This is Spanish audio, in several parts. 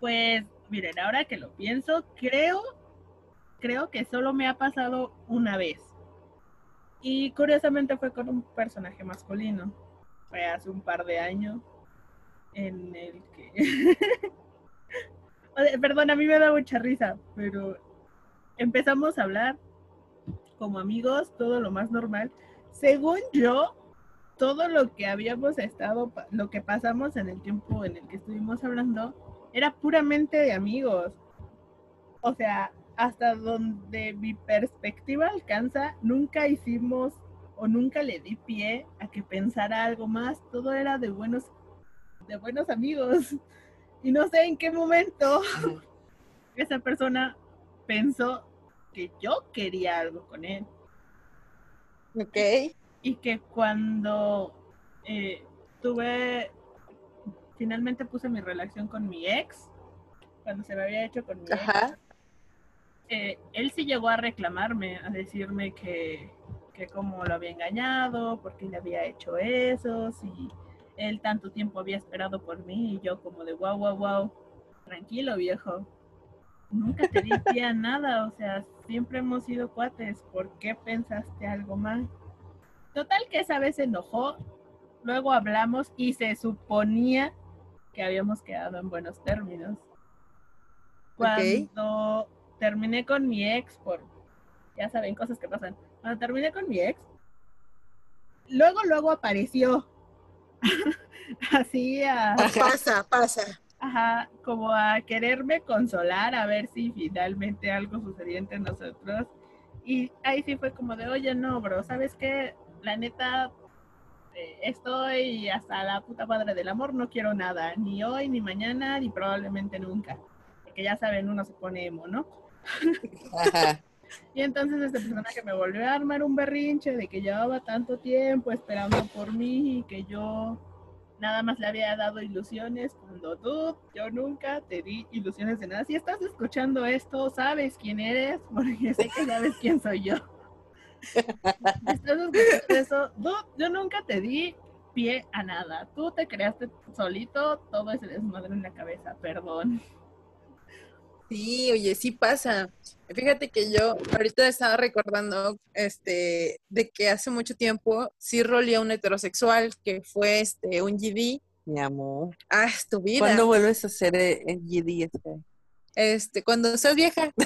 Pues miren, ahora que lo pienso, creo, creo que solo me ha pasado una vez. Y curiosamente fue con un personaje masculino. Fue hace un par de años en el que... Perdón, a mí me da mucha risa, pero empezamos a hablar como amigos, todo lo más normal. Según yo, todo lo que habíamos estado, lo que pasamos en el tiempo en el que estuvimos hablando, era puramente de amigos. O sea, hasta donde mi perspectiva alcanza, nunca hicimos o nunca le di pie a que pensara algo más. Todo era de buenos, de buenos amigos. Y no sé en qué momento esa persona pensó que yo quería algo con él. Ok. Y que cuando eh, tuve, finalmente puse mi relación con mi ex, cuando se me había hecho con mi ex, eh, él sí llegó a reclamarme, a decirme que, que como lo había engañado, porque le había hecho eso, si él tanto tiempo había esperado por mí y yo como de wow, wow, wow, tranquilo viejo, nunca te di pie a nada, o sea, siempre hemos sido cuates, ¿por qué pensaste algo mal? Total que esa vez se enojó, luego hablamos y se suponía que habíamos quedado en buenos términos. Cuando terminé con mi ex, por, ya saben, cosas que pasan, cuando terminé con mi ex, luego, luego apareció. Así a... Pasa, pasa. Ajá, como a quererme consolar, a ver si finalmente algo sucedía entre nosotros. Y ahí sí fue como de, oye, no, bro, ¿sabes qué? La neta, eh, estoy hasta la puta madre del amor, no quiero nada, ni hoy, ni mañana, ni probablemente nunca. Porque ya saben, uno se pone emo, ¿no? Ajá. y entonces este personaje me volvió a armar un berrinche de que llevaba tanto tiempo esperando por mí y que yo nada más le había dado ilusiones cuando tú, yo nunca te di ilusiones de nada. Si estás escuchando esto, sabes quién eres, porque sé que sabes quién soy yo. estás escuchando eso, yo nunca te di pie a nada. Tú te creaste solito todo ese desmadre en la cabeza, perdón. Sí, oye, sí pasa. Fíjate que yo ahorita estaba recordando este de que hace mucho tiempo sí rolía un heterosexual que fue este un GD. Mi amor. Ah, tu vida. ¿Cuándo vuelves a ser el eh, GD este? Este, cuando seas vieja.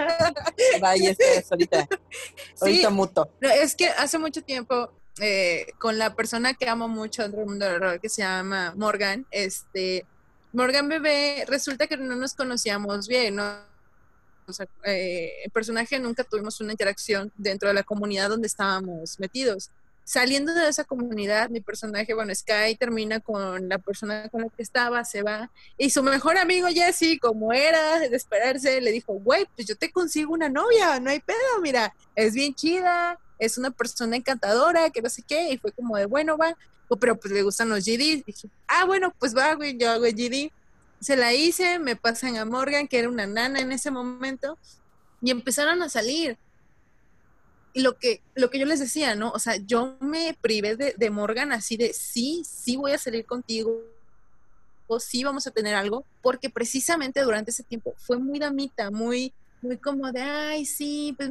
Vaya, este, ahorita. Ahorita muto. es que hace mucho tiempo, eh, con la persona que amo mucho dentro del mundo del rol, que se llama Morgan, este, Morgan Bebé, resulta que no nos conocíamos bien, eh, el personaje nunca tuvimos una interacción dentro de la comunidad donde estábamos metidos. Saliendo de esa comunidad, mi personaje, bueno, Sky termina con la persona con la que estaba, se va, y su mejor amigo Jesse, como era de esperarse, le dijo, güey, pues yo te consigo una novia, no hay pedo, mira, es bien chida, es una persona encantadora, que no sé qué, y fue como de, bueno, va, pero pues le gustan los GD. Dije, ah, bueno, pues va, güey, yo hago GD. Se la hice, me pasan a Morgan, que era una nana en ese momento, y empezaron a salir. Y lo que, lo que yo les decía, ¿no? O sea, yo me privé de, de Morgan así de, sí, sí voy a salir contigo, o sí vamos a tener algo, porque precisamente durante ese tiempo fue muy damita, muy, muy como de, ay, sí, pues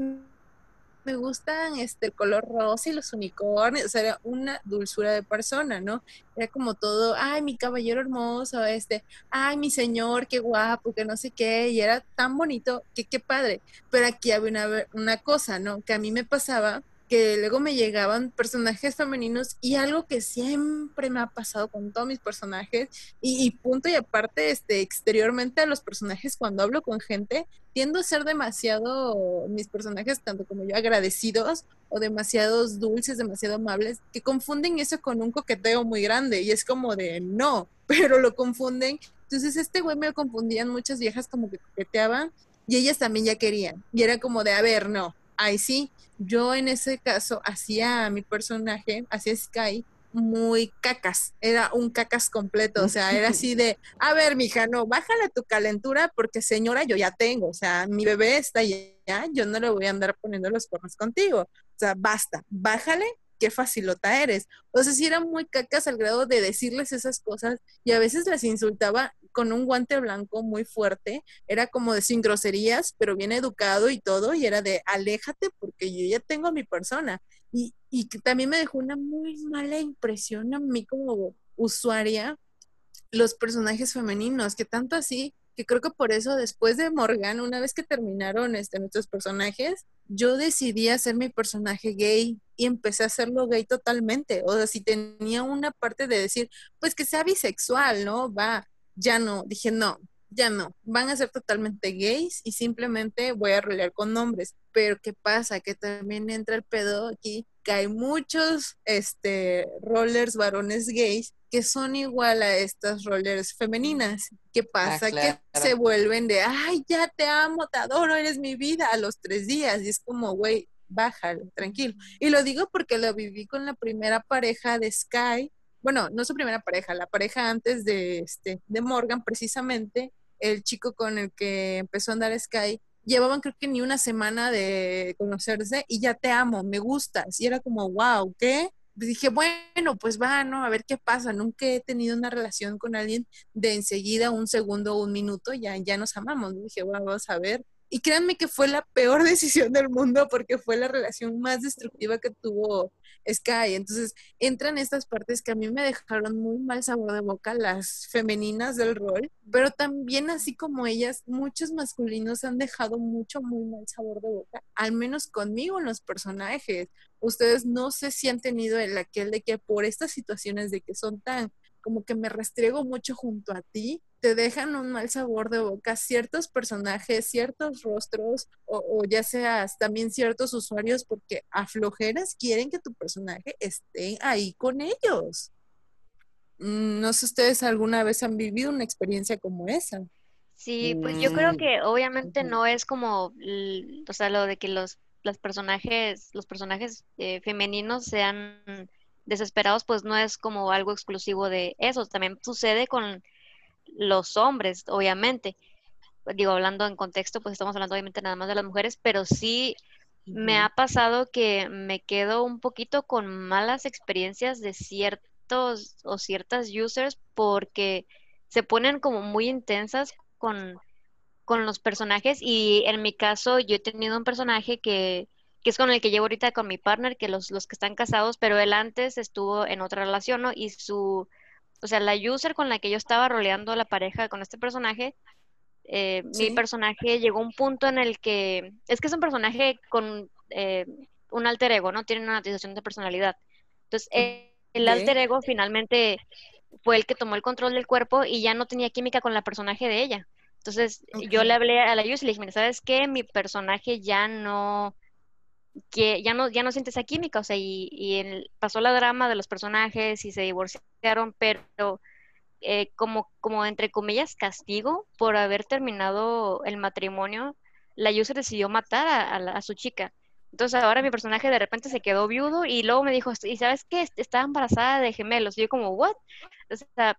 me gustan este, el color rosa y los unicornios, o sea, era una dulzura de persona, ¿no? Era como todo, ay, mi caballero hermoso, este, ay, mi señor, qué guapo, que no sé qué, y era tan bonito, que qué padre. Pero aquí había una, una cosa, ¿no? Que a mí me pasaba que luego me llegaban personajes femeninos y algo que siempre me ha pasado con todos mis personajes y, punto y aparte este exteriormente a los personajes cuando hablo con gente tiendo a ser demasiado mis personajes tanto como yo agradecidos o demasiados dulces demasiado amables que confunden eso con un coqueteo muy grande y es como de no pero lo confunden. Entonces este güey me confundían muchas viejas como que coqueteaban y ellas también ya querían y era como de a ver no ahí sí yo en ese caso hacía a mi personaje, hacía Sky, muy cacas, era un cacas completo, o sea, era así de, a ver, mija, no, bájale tu calentura porque señora yo ya tengo, o sea, mi bebé está ya yo no le voy a andar poniendo los cuernos contigo. O sea, basta, bájale, qué facilota eres. O sea, si era muy cacas al grado de decirles esas cosas y a veces las insultaba con un guante blanco muy fuerte. Era como de sin groserías, pero bien educado y todo, y era de aléjate porque yo ya tengo a mi persona. Y, y también me dejó una muy mala impresión a mí como usuaria los personajes femeninos, que tanto así que creo que por eso después de Morgan, una vez que terminaron este, nuestros personajes, yo decidí hacer mi personaje gay y empecé a hacerlo gay totalmente. O sea, si tenía una parte de decir, pues que sea bisexual, ¿no? Va, ya no. Dije, no, ya no, van a ser totalmente gays y simplemente voy a rolear con hombres. Pero ¿qué pasa? Que también entra el pedo aquí, que hay muchos este, rollers varones gays que son igual a estas rollers femeninas. ¿Qué ah, pasa? Que se vuelven de, ay, ya te amo, te adoro, eres mi vida a los tres días. Y es como, güey, bájalo, tranquilo. Y lo digo porque lo viví con la primera pareja de Sky. Bueno, no su primera pareja, la pareja antes de, este, de Morgan, precisamente, el chico con el que empezó a andar Sky, llevaban creo que ni una semana de conocerse y ya te amo, me gustas. Y era como, wow, ¿qué? dije, bueno, pues va, ¿no? A ver qué pasa. Nunca he tenido una relación con alguien de enseguida, un segundo un minuto, ya, ya nos amamos. Dije, bueno, vamos a ver. Y créanme que fue la peor decisión del mundo porque fue la relación más destructiva que tuvo Sky. Entonces entran estas partes que a mí me dejaron muy mal sabor de boca, las femeninas del rol, pero también así como ellas, muchos masculinos han dejado mucho, muy mal sabor de boca, al menos conmigo en los personajes. Ustedes no sé si han tenido el aquel de que por estas situaciones de que son tan como que me restriego mucho junto a ti, te dejan un mal sabor de boca ciertos personajes, ciertos rostros o, ya seas también ciertos usuarios porque a flojeras quieren que tu personaje esté ahí con ellos. Mm, no sé ustedes alguna vez han vivido una experiencia como esa. Sí, pues yo creo mm. que obviamente no es como, o sea, lo de que los, los personajes, los personajes eh, femeninos sean desesperados, pues no es como algo exclusivo de eso, también sucede con los hombres, obviamente. Digo, hablando en contexto, pues estamos hablando obviamente nada más de las mujeres, pero sí me ha pasado que me quedo un poquito con malas experiencias de ciertos o ciertas users porque se ponen como muy intensas con, con los personajes y en mi caso yo he tenido un personaje que que es con el que llevo ahorita con mi partner, que los, los que están casados, pero él antes estuvo en otra relación, ¿no? Y su, o sea, la user con la que yo estaba roleando la pareja con este personaje, eh, mi personaje llegó a un punto en el que, es que es un personaje con eh, un alter ego, ¿no? Tiene una utilización de personalidad. Entonces, el alter ego finalmente fue el que tomó el control del cuerpo y ya no tenía química con la personaje de ella. Entonces, yo le hablé a la user y le dije, mira, ¿sabes qué? Mi personaje ya no que ya no, ya no siente esa química, o sea, y, y pasó la drama de los personajes y se divorciaron, pero eh, como, como entre comillas castigo por haber terminado el matrimonio, la user decidió matar a, a, su chica. Entonces ahora mi personaje de repente se quedó viudo y luego me dijo, ¿y sabes qué? Estaba embarazada de gemelos. Y yo como, ¿what? O sea,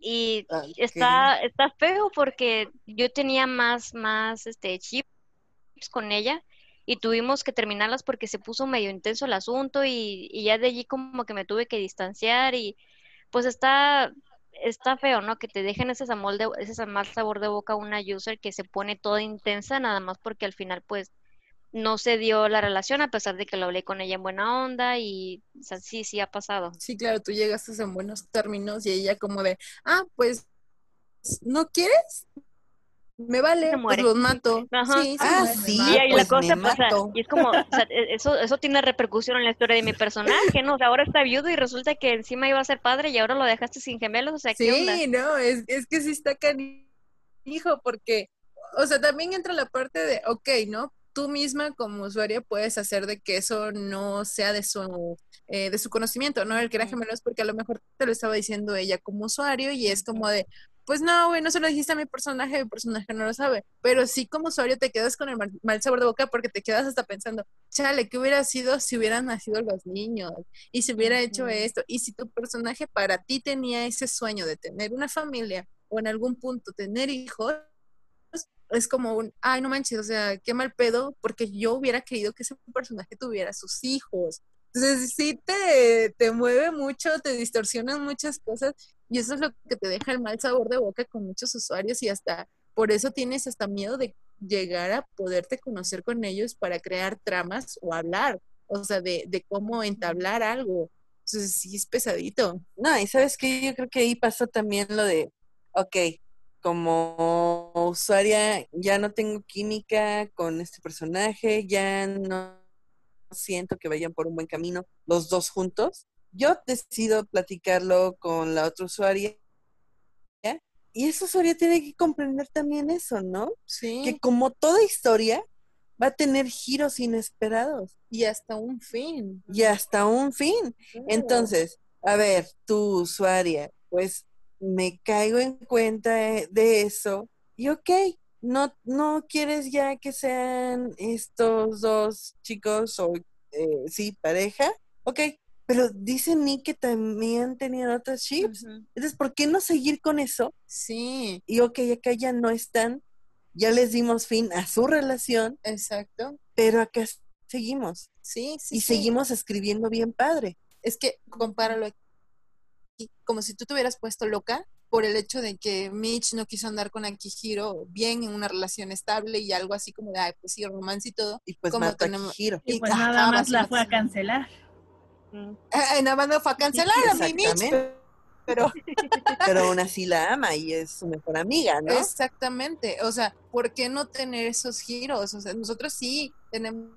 y está, está feo porque yo tenía más, más, este, chips con ella y tuvimos que terminarlas porque se puso medio intenso el asunto y, ya de allí como que me tuve que distanciar y pues está está feo, ¿no? Que te dejen ese, de, ese mal sabor de boca a una user que se pone toda intensa nada más porque al final pues no se dio la relación a pesar de que lo hablé con ella en buena onda y sí, sí ha pasado. Sí, claro, tú llegaste en buenos términos y ella como de, ah, pues, ¿no quieres? Me vale, pues los mato. Sí, ah, sí, y, pues cosa, y es como, e, eso, eso tiene repercusión en la historia de mi personaje, ¿no? O sea, ahora está viudo y resulta que encima iba a ser padre y ahora lo dejaste sin gemelos, o sea, ¿qué sí, no, es, es que sí está canijo, porque, o sea, también entra la parte de, ok, ¿no? Tú misma como usuaria puedes hacer de que eso no sea de su eh, de su conocimiento, ¿no? El que era gemelos porque a lo mejor te lo estaba diciendo ella como usuario y es como de, pues no, güey, no se lo dijiste a mi personaje, mi personaje no lo sabe. Pero sí como usuario te quedas con el mal, sabor de boca porque te quedas hasta pensando, chale, ¿qué hubiera sido si hubieran nacido los niños? Y si hubiera hecho esto. Y si tu personaje para ti tenía ese sueño de tener una familia o en algún punto tener hijos, es como un, ay, no manches, o sea, qué mal pedo, porque yo hubiera querido que ese personaje tuviera sus hijos. Entonces, sí te, te mueve mucho, te distorsionan muchas cosas y eso es lo que te deja el mal sabor de boca con muchos usuarios y hasta por eso tienes hasta miedo de llegar a poderte conocer con ellos para crear tramas o hablar, o sea, de, de cómo entablar algo. Entonces, sí es pesadito. No, y sabes que yo creo que ahí pasó también lo de, ok, como usuaria ya no tengo química con este personaje, ya no siento que vayan por un buen camino los dos juntos. Yo decido platicarlo con la otra usuaria y esa usuaria tiene que comprender también eso, ¿no? Sí. Que como toda historia va a tener giros inesperados y hasta un fin. y hasta un fin. Entonces, a ver, tu usuaria, pues me caigo en cuenta de eso y ok, no, no quieres ya que sean estos dos chicos o eh, sí, pareja, ok, pero dice Nick que también tenían otras chips. Entonces, ¿por qué no seguir con eso? Sí, Y ok, acá ya no están, ya les dimos fin a su relación, exacto. pero acá seguimos Sí, sí. y sí. seguimos escribiendo bien padre. Es que compáralo aquí, como si tú te hubieras puesto loca por el hecho de que Mitch no quiso andar con Akihiro bien en una relación estable y algo así como de, ay, pues sí, romance y todo. Y pues Como mató a tenemos- Kihiro. Y Y- pues ajá, nada más la fue a cancelar. Mm. Eh, nada más no fue a cancelar a mi Mitch, pero Pero aún así la ama y es su mejor amiga, ¿no? Exactamente, o sea, ¿por qué no tener esos giros? O sea, nosotros sí tenemos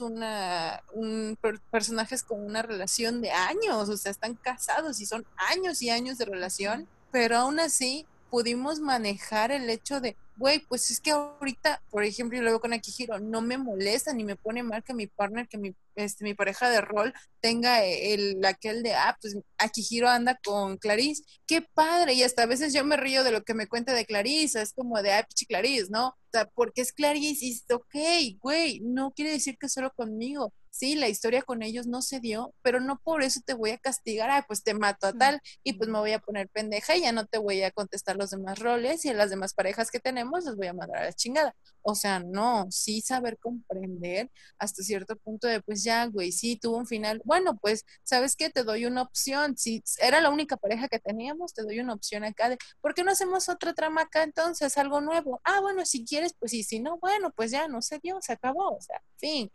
una un per- personajes con una relación de años, o sea, están casados y son años y años de relación, pero aún así pudimos manejar el hecho de, güey, pues es que ahorita, por ejemplo, yo lo veo con Akihiro, no me molesta ni me pone mal que mi partner, que mi, este, mi pareja de rol tenga el, aquel de, ah, pues Akihiro anda con Clarice, qué padre, y hasta a veces yo me río de lo que me cuenta de Clarice, es como de, ay, pichi Clarice, ¿no? O sea, porque es Clarice y ok, güey, no quiere decir que solo conmigo. Sí, la historia con ellos no se dio, pero no por eso te voy a castigar, ay, pues te mato a tal y pues me voy a poner pendeja y ya no te voy a contestar los demás roles y a las demás parejas que tenemos les voy a mandar a la chingada. O sea, no, sí saber comprender hasta cierto punto de, pues ya, güey, sí, tuvo un final. Bueno, pues, ¿sabes qué? Te doy una opción. Si era la única pareja que teníamos, te doy una opción acá de, ¿por qué no hacemos otra trama acá entonces? Algo nuevo. Ah, bueno, si quieres, pues sí, si no, bueno, pues ya no se dio, se acabó. O sea, fin,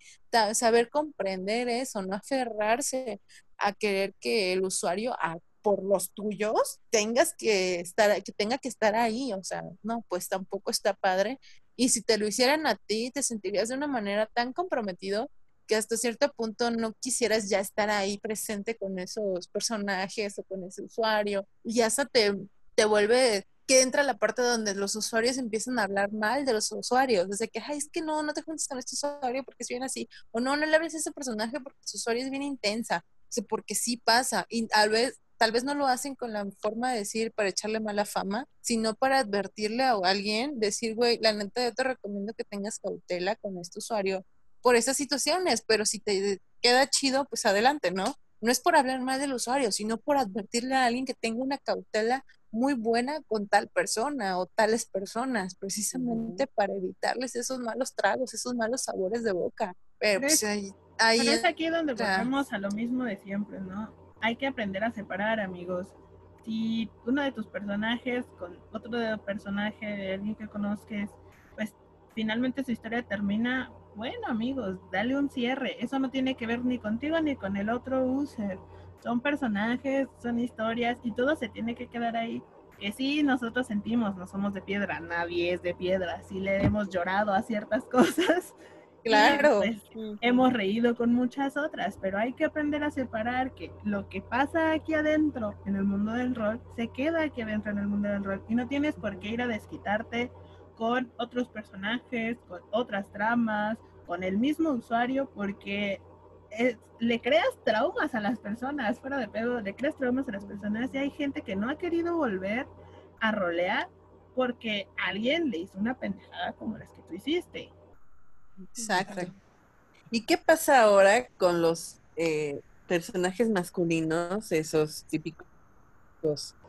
saber comprender eso, no aferrarse a querer que el usuario, por los tuyos, tengas que estar, que tenga que estar ahí. O sea, no, pues tampoco está padre. Y si te lo hicieran a ti, te sentirías de una manera tan comprometido que hasta cierto punto no quisieras ya estar ahí presente con esos personajes o con ese usuario. Y hasta te, te vuelve que entra la parte donde los usuarios empiezan a hablar mal de los usuarios, desde que, ay, es que no, no te juntes con este usuario porque es bien así, o no, no le hables a ese personaje porque su usuario es bien intensa, o sea, porque sí pasa, y tal vez, tal vez no lo hacen con la forma de decir para echarle mala fama, sino para advertirle a alguien, decir, güey, la neta yo te recomiendo que tengas cautela con este usuario por esas situaciones, pero si te queda chido, pues adelante, ¿no? No es por hablar mal del usuario, sino por advertirle a alguien que tenga una cautela muy buena con tal persona o tales personas, precisamente para evitarles esos malos tragos, esos malos sabores de boca. Pero pues ahí, ahí Pero es aquí donde volvemos a lo mismo de siempre, ¿no? Hay que aprender a separar, amigos. Si uno de tus personajes con otro de- personaje de alguien que conozcas, pues finalmente su historia termina, bueno, amigos, dale un cierre. Eso no tiene que ver ni contigo ni con el otro user. Son personajes, son historias y todo se tiene que quedar ahí. Que sí, nosotros sentimos, no somos de piedra, nadie es de piedra. Sí le hemos llorado a ciertas cosas. Claro. pues, hemos reído con muchas otras, pero hay que aprender a separar que lo que pasa aquí adentro en el mundo del rol se queda aquí adentro en el mundo del rol y no tienes por qué ir a desquitarte con otros personajes, con otras tramas, con el mismo usuario, porque es- le creas traumas a las personas, fuera de pedo, le creas traumas a las personas y hay gente que no ha querido volver a rolear porque alguien le hizo una pendejada como las que tú hiciste. Exacto. ¿Y qué pasa ahora con los eh, personajes masculinos, esos típicos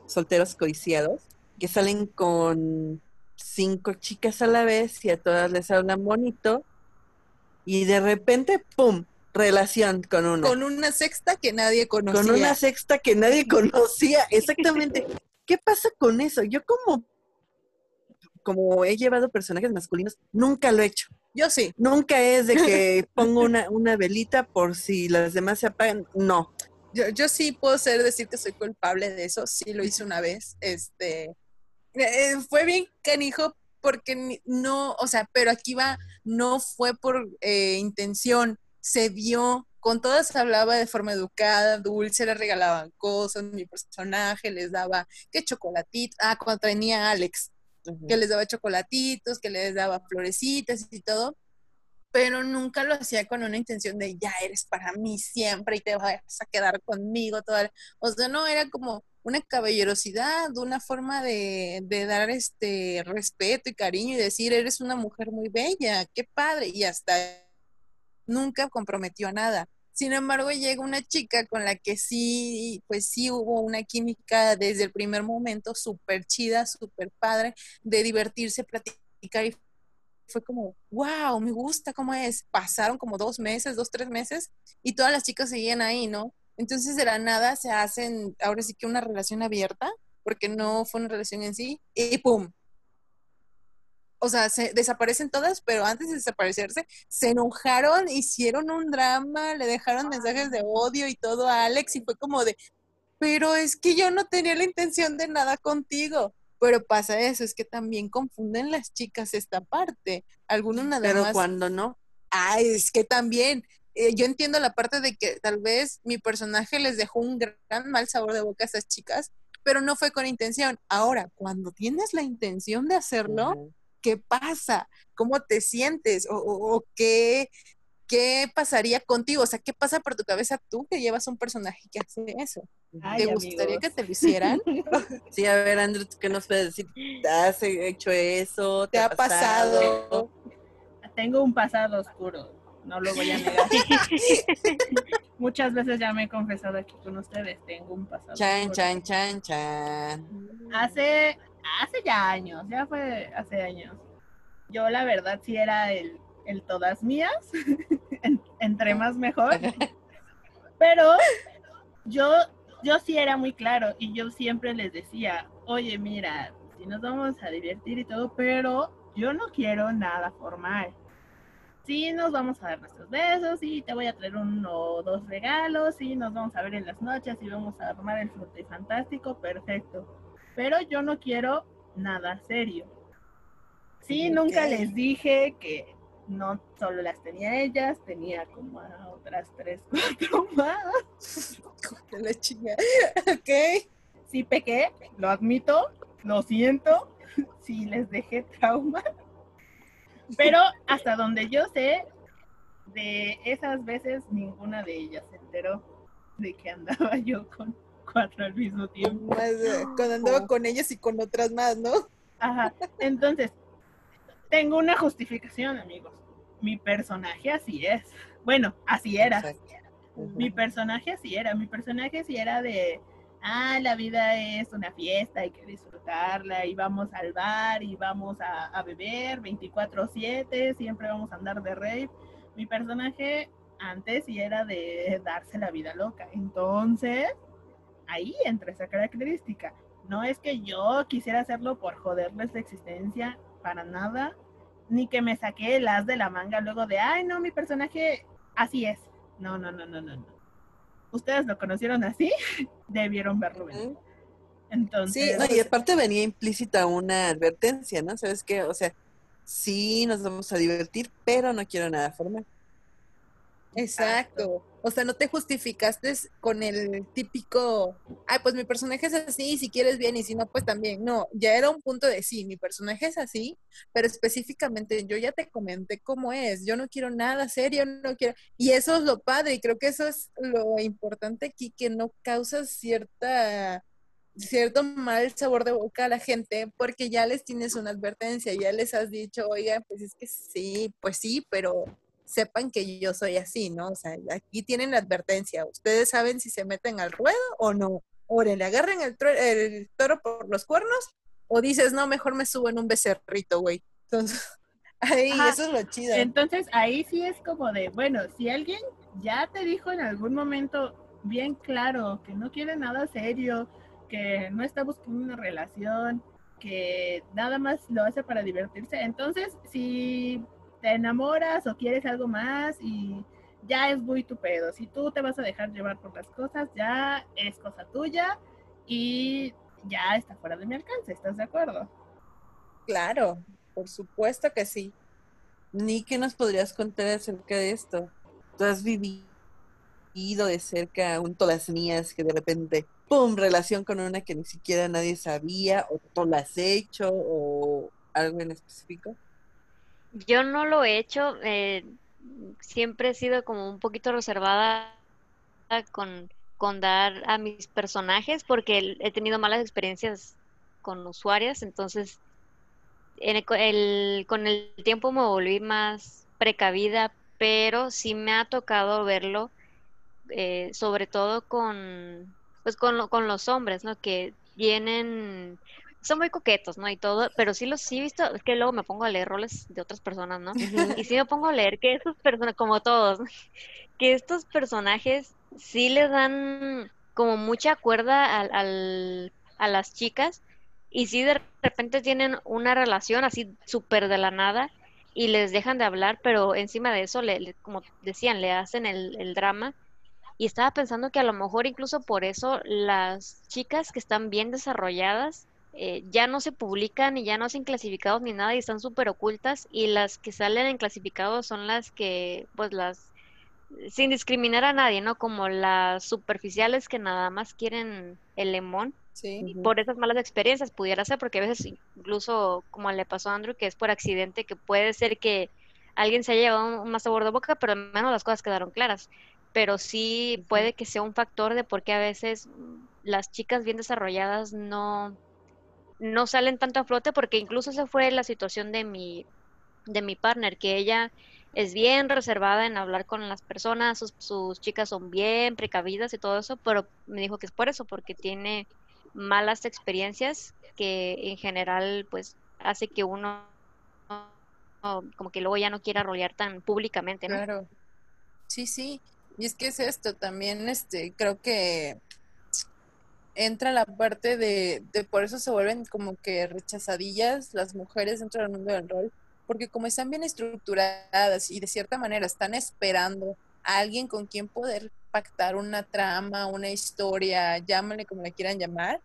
solteros codiciados, que salen con cinco chicas a la vez y a todas les hablan bonito y de repente, ¡pum! relación con una. Con una sexta que nadie conocía. Con una sexta que nadie conocía, exactamente. ¿Qué pasa con eso? Yo como, como he llevado personajes masculinos, nunca lo he hecho. Yo sí. Nunca es de que pongo una, una velita por si las demás se apagan. No. Yo, yo sí puedo ser decir que soy culpable de eso. Sí lo hice una vez. Este eh, fue bien canijo porque no, o sea, pero aquí va, no fue por eh, intención, se vio, con todas hablaba de forma educada, dulce, le regalaban cosas, mi personaje les daba, que chocolatitos, ah, cuando tenía Alex, que les daba chocolatitos, que les daba florecitas y todo, pero nunca lo hacía con una intención de ya eres para mí siempre y te vas a quedar conmigo toda, o sea, no, era como una caballerosidad, una forma de, de, dar este respeto y cariño y decir, eres una mujer muy bella, qué padre, y hasta nunca comprometió nada. Sin embargo, llega una chica con la que sí, pues sí hubo una química desde el primer momento, súper chida, súper padre, de divertirse, platicar y fue como, wow, me gusta cómo es. Pasaron como dos meses, dos, tres meses y todas las chicas seguían ahí, ¿no? Entonces de la nada se hacen, ahora sí que una relación abierta, porque no fue una relación en sí, y ¡pum! O sea, se desaparecen todas, pero antes de desaparecerse, se enojaron, hicieron un drama, le dejaron mensajes de odio y todo a Alex, y fue como de, pero es que yo no tenía la intención de nada contigo. Pero pasa eso, es que también confunden las chicas esta parte. Algunos nada pero cuando no. Ay, es que también, eh, yo entiendo la parte de que tal vez mi personaje les dejó un gran mal sabor de boca a esas chicas, pero no fue con intención. Ahora, cuando tienes la intención de hacerlo, ¿qué pasa? ¿Cómo te sientes? ¿O, qué, qué pasaría contigo? O sea, ¿qué pasa por tu cabeza tú que llevas un personaje que hace eso? ¿Te gustaría que te lo hicieran? sí, a ver, Andrew, ¿qué nos puedes decir? ¿Has hecho eso? ¿Te, ha pasado? Tengo un pasado oscuro no lo voy a negar. Muchas veces ya me he confesado aquí con ustedes, tengo un pasado. Chan, chan, chan, chan. Hace, hace ya años, ya fue hace años. Yo la verdad sí era el, el todas mías, entre más mejor. Pero yo, yo sí era muy claro y yo siempre les decía, oye, mira, si nos vamos a divertir y todo, pero yo no quiero nada formal sí, nos vamos a dar nuestros besos, y te voy a traer uno o dos regalos, y nos vamos a ver en las noches y vamos a armar el fruto fantástico, perfecto. Pero yo no quiero nada serio. Sí, nunca les dije que no solo las tenía ellas, tenía como a otras tres, cuatro más. la ok. Sí pequé, lo admito, lo siento, sí les dejé trauma. Pero hasta donde yo sé, de esas veces ninguna de ellas se enteró de que andaba yo con cuatro al mismo tiempo. cuando andaba con ellas y con otras más, ¿no? Ajá. Entonces, tengo una justificación, amigos. Mi personaje así es. Bueno, así era. Mi personaje así era. Mi personaje así era de ah, la vida es una fiesta, hay que disfrutarla y vamos al bar y vamos a, beber 24/7, siempre vamos a andar de rave. Mi personaje antes sí era de darse la vida loca, entonces ahí entra esa característica. No es que yo quisiera hacerlo por joderles la existencia, para nada, ni que me saqué el as de la manga luego de, ay, no, mi personaje así es. No, no, no, no, no, no ustedes lo conocieron así, debieron verlo venir. Entonces. Sí, y aparte venía implícita una advertencia, ¿no? ¿Sabes qué? O sea, sí nos vamos a divertir, pero no quiero nada formal. Exacto. O sea, no te justificaste con el típico, ay, pues mi personaje es así, si quieres bien y si no, pues también. No, ya era un punto de sí, mi personaje es así, pero específicamente yo ya te comenté cómo es. Yo no quiero nada serio, no quiero. Y eso es lo padre, y creo que eso es lo importante aquí, que no causa cierta cierto mal sabor de boca a la gente porque ya les tienes una advertencia, ya les has dicho, oiga, pues es que sí, pues sí, pero sepan que yo soy así, ¿no? O sea, aquí tienen la advertencia. Ustedes saben si se meten al ruedo o no. O le agarren el, el toro por los cuernos o dices, no, mejor me subo en un becerrito, güey. Entonces, ahí, Ajá. eso es lo chido. Entonces ahí sí es como de, bueno, si alguien ya te dijo en algún momento bien claro que no quiere nada serio, que no está buscando una relación, que nada más lo hace para divertirse, entonces si te enamoras o quieres algo más y ya es muy tu pedo, si tú te vas a dejar llevar por las cosas, ya es cosa tuya y ya está fuera de mi alcance, ¿estás de acuerdo? Claro, por supuesto que sí. Ni que nos podrías contar acerca de esto. Tú has vivido de cerca un todas mías que de repente, ¡pum! relación con una que ni siquiera nadie sabía, o tú lo has hecho, o algo en específico. Yo no lo he hecho, eh, siempre he sido como un poquito reservada con, con dar a mis personajes porque he tenido malas experiencias con usuarias, entonces en el- el- con el tiempo me volví más precavida, pero sí me ha tocado verlo, eh, sobre todo con, pues con, lo- con los hombres, ¿no? Que vienen, son muy coquetos, ¿no? Y todo, pero sí los sí he visto, es que luego me pongo a leer roles de otras personas, ¿no? Y sí me pongo a leer que estos personas, como todos, que estos personajes sí les dan como mucha cuerda al, al- a las chicas y sí de repente tienen una relación así súper de la nada y les dejan de hablar, pero encima de eso, le, le- como decían, le hacen el, el drama. Y estaba pensando que a lo mejor incluso por eso las chicas que están bien desarrolladas eh, ya no se publican y ya no hacen clasificados ni nada y están súper ocultas y las que salen en clasificados son las que, pues las, sin discriminar a nadie, ¿no? Como las superficiales que nada más quieren el lemón Sí. por esas malas experiencias pudiera ser, porque a veces incluso como le pasó a Andrew, que es por accidente, que puede ser que alguien se haya llevado un más sabor de boca, pero al menos las cosas quedaron claras. Pero sí puede que sea un factor de por qué a veces las chicas bien desarrolladas no, no salen tanto a flote, porque incluso esa fue la situación de mi, de mi partner, que ella es bien reservada en hablar con las personas, sus, sus chicas son bien precavidas y todo eso, pero me dijo que es por eso, porque tiene malas experiencias que en general pues hace que uno no- como que luego ya no quiera rolear tan públicamente, ¿no? Claro. Sí, sí. Y es que es esto también, este, creo que entra la parte de, de por eso se vuelven como que rechazadillas las mujeres dentro del mundo del rol, porque como están bien estructuradas y de cierta manera están esperando a alguien con quien poder pactar una trama, una historia, llámale como le quieran llamar,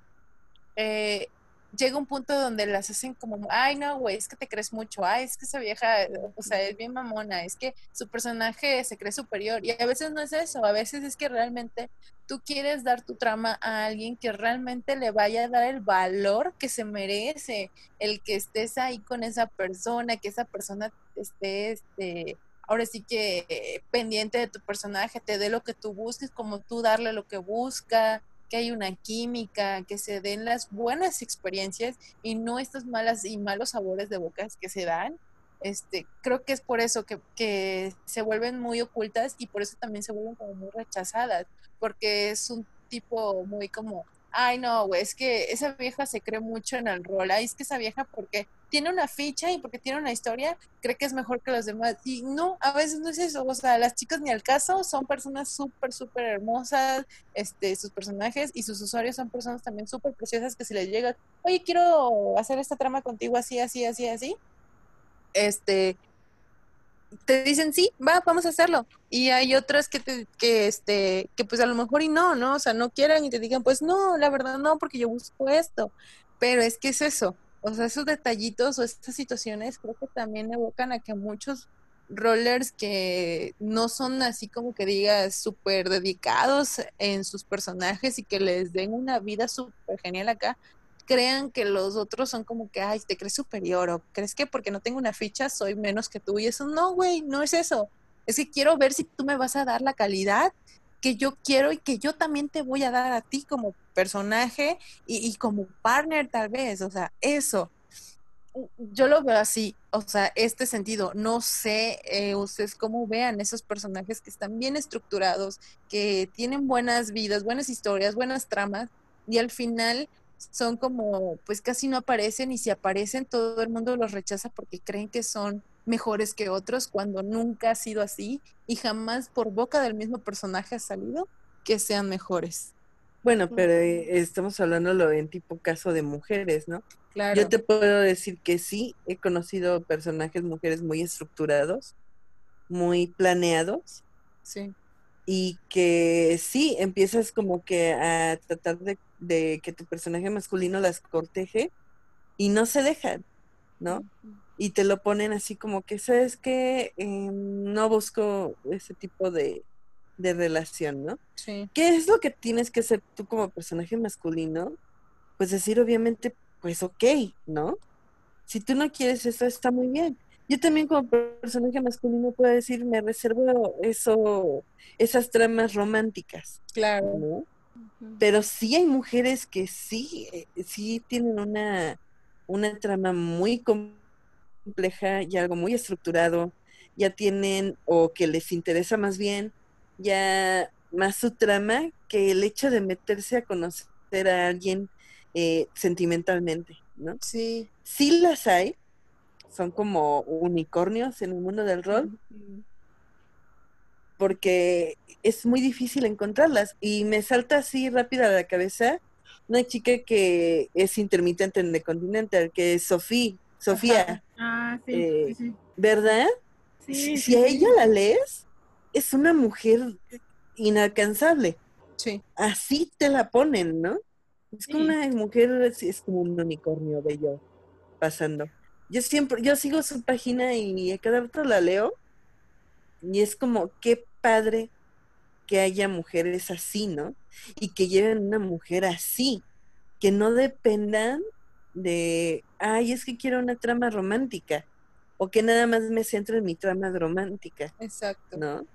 eh, llega un punto donde las hacen como, ay, no, güey, es que te crees mucho, ay, es que esa vieja, o sea, es bien mamona, es que su personaje se cree superior. Y a veces no es eso, a veces es que realmente tú quieres dar tu trama a alguien que realmente le vaya a dar el valor que se merece, el que estés ahí con esa persona, que esa persona esté, este, ahora sí que eh, pendiente de tu personaje, te dé lo que tú busques, como tú darle lo que busca, que hay una química, que se den las buenas experiencias y no estas malas y malos sabores de bocas que se dan. Este, creo que es por eso que, que se vuelven muy ocultas y por eso también se vuelven como muy rechazadas, porque es un tipo muy como, ay no, güey, es que esa vieja se cree mucho en el rol, ay, es que esa vieja porque tiene una ficha y porque tiene una historia, cree que es mejor que los demás. Y no, a veces no es eso, o sea, las chicas ni al caso son personas súper, súper hermosas, este, sus personajes y sus usuarios son personas también súper preciosas que si les llega, oye, quiero hacer esta trama contigo así, así, así, así, este, te dicen, sí, va, vamos a hacerlo. Y hay otras que, te, que, este, que pues a lo mejor y no, ¿no? O sea, no quieran y te digan, pues no, la verdad no, porque yo busco esto. Pero es que es eso, o sea, esos detallitos o estas situaciones creo que también evocan a que muchos rollers que no son así como que digas súper dedicados en sus personajes y que les den una vida súper genial acá, crean que los otros son como que, ay, te crees superior o crees que porque no tengo una ficha soy menos que tú y eso no, güey, no es eso. Es que quiero ver si tú me vas a dar la calidad que yo quiero y que yo también te voy a dar a ti como personaje y, como partner tal vez, o sea, eso. Yo lo veo así, o sea, este sentido. No sé eh, ustedes cómo vean esos personajes que están bien estructurados, que tienen buenas vidas, buenas historias, buenas tramas, y al final son como, pues casi no aparecen y si aparecen todo el mundo los rechaza porque creen que son mejores que otros cuando nunca ha sido así y jamás por boca del mismo personaje ha salido que sean mejores. Bueno, pero eh, estamos hablándolo en tipo caso de mujeres, ¿no? Claro. Yo te puedo decir que sí, he conocido personajes mujeres muy estructurados, muy planeados, Sí. Y que sí, empiezas como que a tratar de, de que tu personaje masculino las corteje y no se dejan, ¿no? Y te lo ponen así como que, ¿sabes qué? Em, no busco ese tipo de, de relación, ¿no? Sí. ¿Qué es lo que tienes que hacer tú como personaje masculino? Pues decir, obviamente, pues ok, ¿no? Si tú no quieres eso, está muy bien. Yo también como personaje masculino puedo decir, me reservo eso, esas tramas románticas, Claro. ¿no? Pero sí hay mujeres que sí, eh, sí tienen una, una trama muy compleja y algo muy estructurado, ya tienen, o que les interesa más bien, ya más su trama que el hecho de meterse a conocer a alguien eh, sentimentalmente, ¿no? Sí. Sí las hay, son como unicornios en el mundo del rol, porque es muy difícil encontrarlas. Y me salta así rápida a la cabeza una chica que es intermitente en The Continental, que es Sofía, Sofía, Ah, sí, Eh, sí, sí. ¿verdad? Sí, si a ella la lees, es una mujer inalcanzable. Sí. Así te la ponen, ¿no? Es como una mujer, es como un unicornio bello pasando. Yo siempre, yo sigo su página y cada rato la leo y es como, qué padre que haya mujeres así, ¿no? Y que lleven una mujer así, que no dependan de, ay, es que quiero una trama romántica, o que nada más me centro en mi trama romántica, Exacto. ¿no?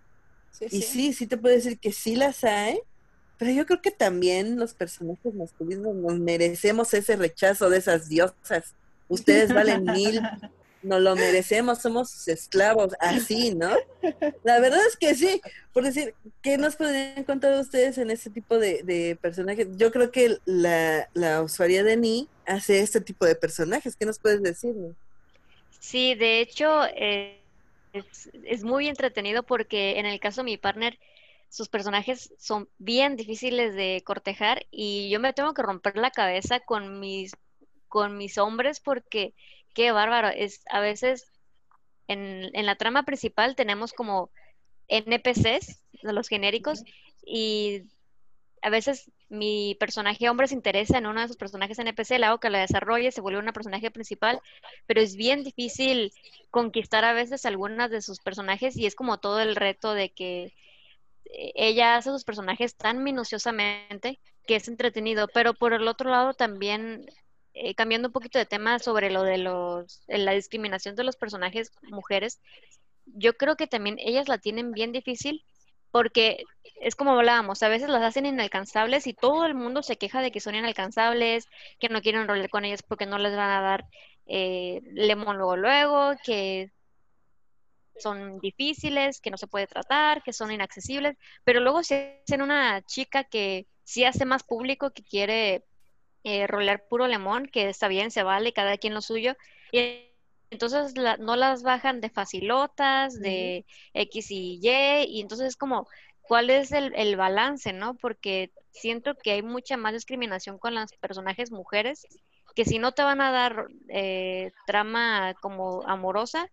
Sí, Y sí, sí te puedo decir que sí las hay, pero yo creo que también los personajes masculinos nos merecemos ese rechazo de esas diosas. Ustedes valen mil, nos lo merecemos, somos esclavos, así, ¿no? La verdad es que sí, por decir, ¿qué nos podrían contar ustedes en ese tipo de, personajes? Yo creo que la, usuaria de Ni hace este tipo de personajes, ¿qué nos puedes decir? Ni? Sí, de hecho, eh, es muy entretenido porque en el caso de mi partner, sus personajes son bien difíciles de cortejar y yo me tengo que romper la cabeza con mis, con mis hombres porque qué bárbaro. Es a veces en, en la trama principal tenemos como NPCs, de los genéricos, y a veces mi personaje hombre se interesa en uno de sus personajes NPC, le hago que la desarrolle, se vuelve una personaje principal, pero es bien difícil conquistar a veces algunas de sus personajes y es como todo el reto de que eh, ella hace sus personajes tan minuciosamente que es entretenido, pero por el otro lado también eh, cambiando un poquito de tema sobre lo de los eh, la discriminación de los personajes mujeres, yo creo que también ellas la tienen bien difícil porque es como hablábamos, a veces las hacen inalcanzables y todo el mundo se queja de que son inalcanzables, que no quieren rolear con ellas porque no les van a dar eh, lemon luego luego, que son difíciles, que no se puede tratar, que son inaccesibles, pero luego se hacen una chica que sí hace más público, que quiere eh, rolear puro lemón, que está bien, se vale, cada quien lo suyo, y entonces la- no las bajan de facilotas, de X y Y, y entonces es como, ¿cuál es el, el balance, no? Porque siento que hay mucha más discriminación con las personajes mujeres, que si no te van a dar eh, trama como amorosa,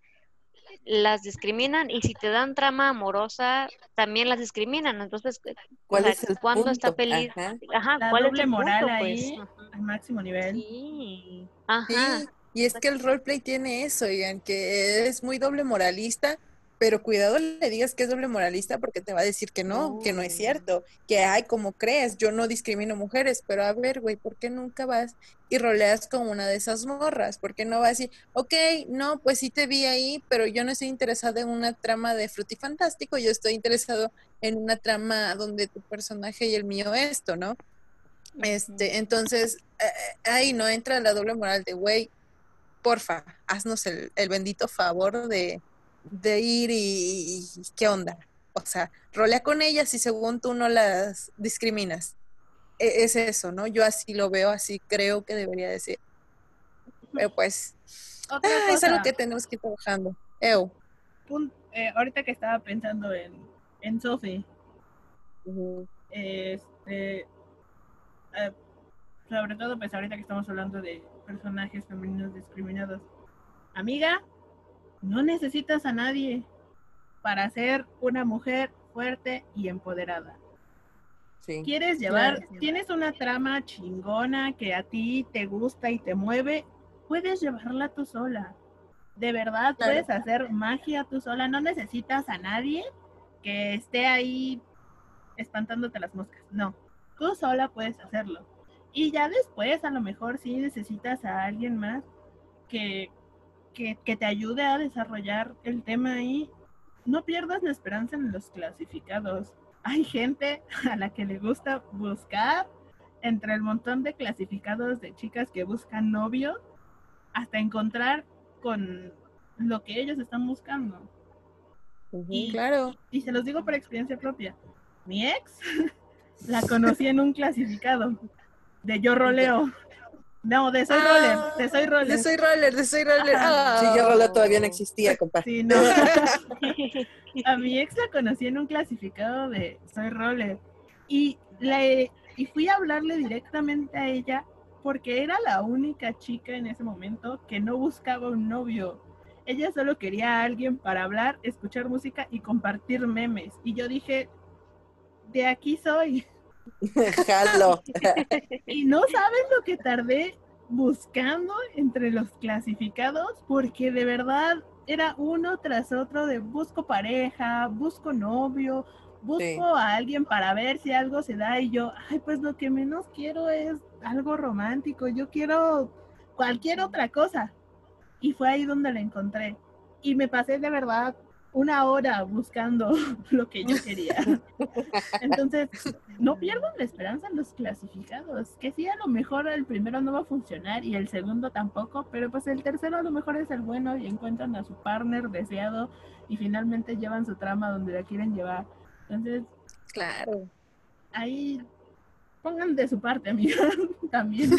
las discriminan, y si te dan trama amorosa, también las discriminan. Entonces, eh, ¿Cuál o sea, es el ¿cuándo está feliz? Ajá. Ajá, La ¿cuál es el punto, moral pues? ahí al máximo nivel. Sí. Ajá. Sí, y es que el roleplay tiene eso, oigan, que es muy doble moralista, pero cuidado le digas que es doble moralista porque te va a decir que no, que no es cierto, que ay, como crees, yo no discrimino mujeres, pero a ver, güey, ¿por qué nunca vas y roleas con una de esas morras? ¿Por qué no vas a decir, ok, no, pues sí te vi ahí, pero yo no estoy interesado en una trama de frutifantástico, yo estoy interesado en una trama donde tu personaje y el mío esto, ¿no? Este, entonces, eh, eh, ahí no entra la doble moral de, güey, porfa, haznos el, el bendito favor de, de ir y, y- ¿qué onda? O sea, rolea con ellas y según tú no las discriminas. e, es eso, ¿no? Yo así lo veo, así creo que debería decir. Pero pues, ah, es algo que tenemos que ir trabajando. Ew. Eh, ahorita que estaba pensando en, en Sophie, este, eh, sobre todo pues ahorita que estamos hablando de personajes femeninos discriminados. Amiga, no necesitas a nadie para ser una mujer fuerte y empoderada. ¿Quieres llevar, tienes una trama chingona que a ti te gusta y te mueve? Puedes llevarla tú sola. De verdad, puedes hacer magia tú sola. No necesitas a nadie que esté ahí espantándote las moscas. No, tú sola puedes hacerlo. Y ya después, a lo mejor sí necesitas a alguien más que, que, que te ayude a desarrollar el tema ahí. No pierdas la esperanza en los clasificados hay gente a la que le gusta buscar entre el montón de clasificados de chicas que buscan novio hasta encontrar con lo que ellos están buscando. y, claro. Y se los digo por experiencia propia. Mi ex la conocí en un clasificado de yo roleo. No, de soy ah, roller, de soy roller. De soy roller, de soy roller. Ah. Sí, yo roleo todavía no existía, compadre. Sí, no. a mi ex la conocí en un clasificado de Soy Roller y, le, y fui a hablarle directamente a ella porque era la única chica en ese momento que no buscaba un novio. Ella solo quería a alguien para hablar, escuchar música y compartir memes. Y yo dije, de aquí soy. Jalo. y no sabes lo que tardé buscando entre los clasificados porque de verdad era uno tras otro de busco pareja, busco novio, busco a alguien para ver si algo se da y yo, ay, pues lo que menos quiero es algo romántico, yo quiero cualquier otra cosa. Y fue ahí donde la encontré. Y me pasé de verdad una hora buscando lo que yo quería. Entonces, no pierdan la esperanza en los clasificados, que sí, a lo mejor el primero no va a funcionar y el segundo tampoco, pero pues el tercero a lo mejor es el bueno y encuentran a su partner deseado y finalmente llevan su trama donde la quieren llevar. Entonces, claro. Ahí pongan de su parte, amiga, también.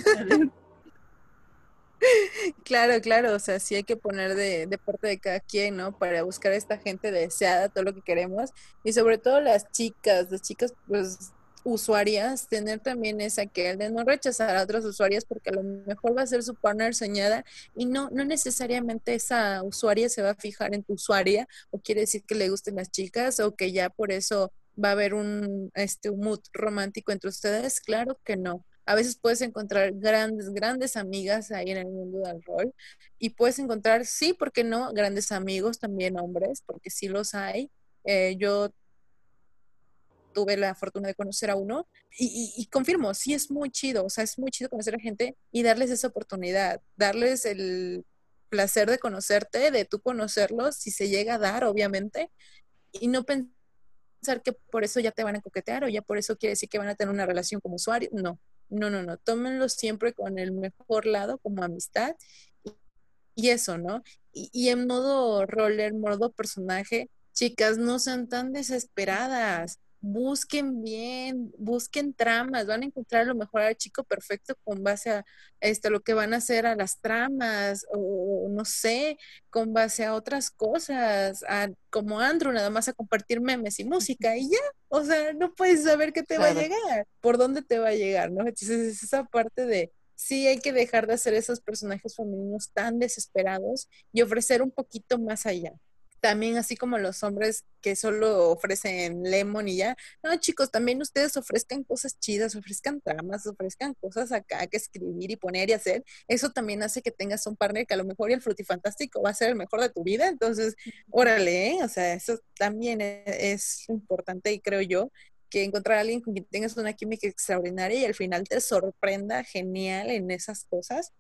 Claro, claro, o sea, sí hay que poner de, parte de cada quien, ¿no? Para buscar a esta gente deseada, todo lo que queremos. Y sobre todo las chicas, las chicas, pues, usuarias, tener también esa que de no rechazar a otras usuarias porque a lo mejor va a ser su partner soñada y no, no necesariamente esa usuaria se va a fijar en tu usuaria o quiere decir que le gusten las chicas o que ya por eso va a haber un, este, un mood romántico entre ustedes. Claro que no a veces puedes encontrar grandes, grandes amigas ahí en el mundo del rol y puedes encontrar, sí, ¿por qué no? Grandes amigos también hombres, porque sí los hay. Eh, yo tuve la fortuna de conocer a uno y, y, confirmo, sí es muy chido, o sea, es muy chido conocer a gente y darles esa oportunidad, darles el placer de conocerte, de tú conocerlos, si se llega a dar, obviamente, y no pensar que por eso ya te van a coquetear o ya por eso quiere decir que van a tener una relación como usuario, no, no, no, no, tómenlo siempre con el mejor lado como amistad y, eso, ¿no? Y, en modo roller, modo personaje, chicas, no sean tan desesperadas busquen bien, busquen tramas, van a encontrar a lo mejor al chico perfecto con base a esto, lo que van a hacer a las tramas, o no sé, con base a otras cosas, como Andrew, nada más a compartir memes y música y ya, o sea, no puedes saber qué te va a llegar, por dónde te va a llegar, ¿no? Entonces, esa parte de sí hay que dejar de hacer esos personajes femeninos tan desesperados y ofrecer un poquito más allá también así como los hombres que solo ofrecen lemon y ya, no chicos, también ustedes ofrezcan cosas chidas, ofrezcan tramas, ofrezcan cosas acá que escribir y poner y hacer, eso también hace que tengas un partner que a lo mejor y el frutifantástico va a ser el mejor de tu vida, entonces, órale, ¿eh? o sea, eso también e-, es importante y creo yo que encontrar a alguien con quien tengas una química extraordinaria y al final te sorprenda genial en esas cosas,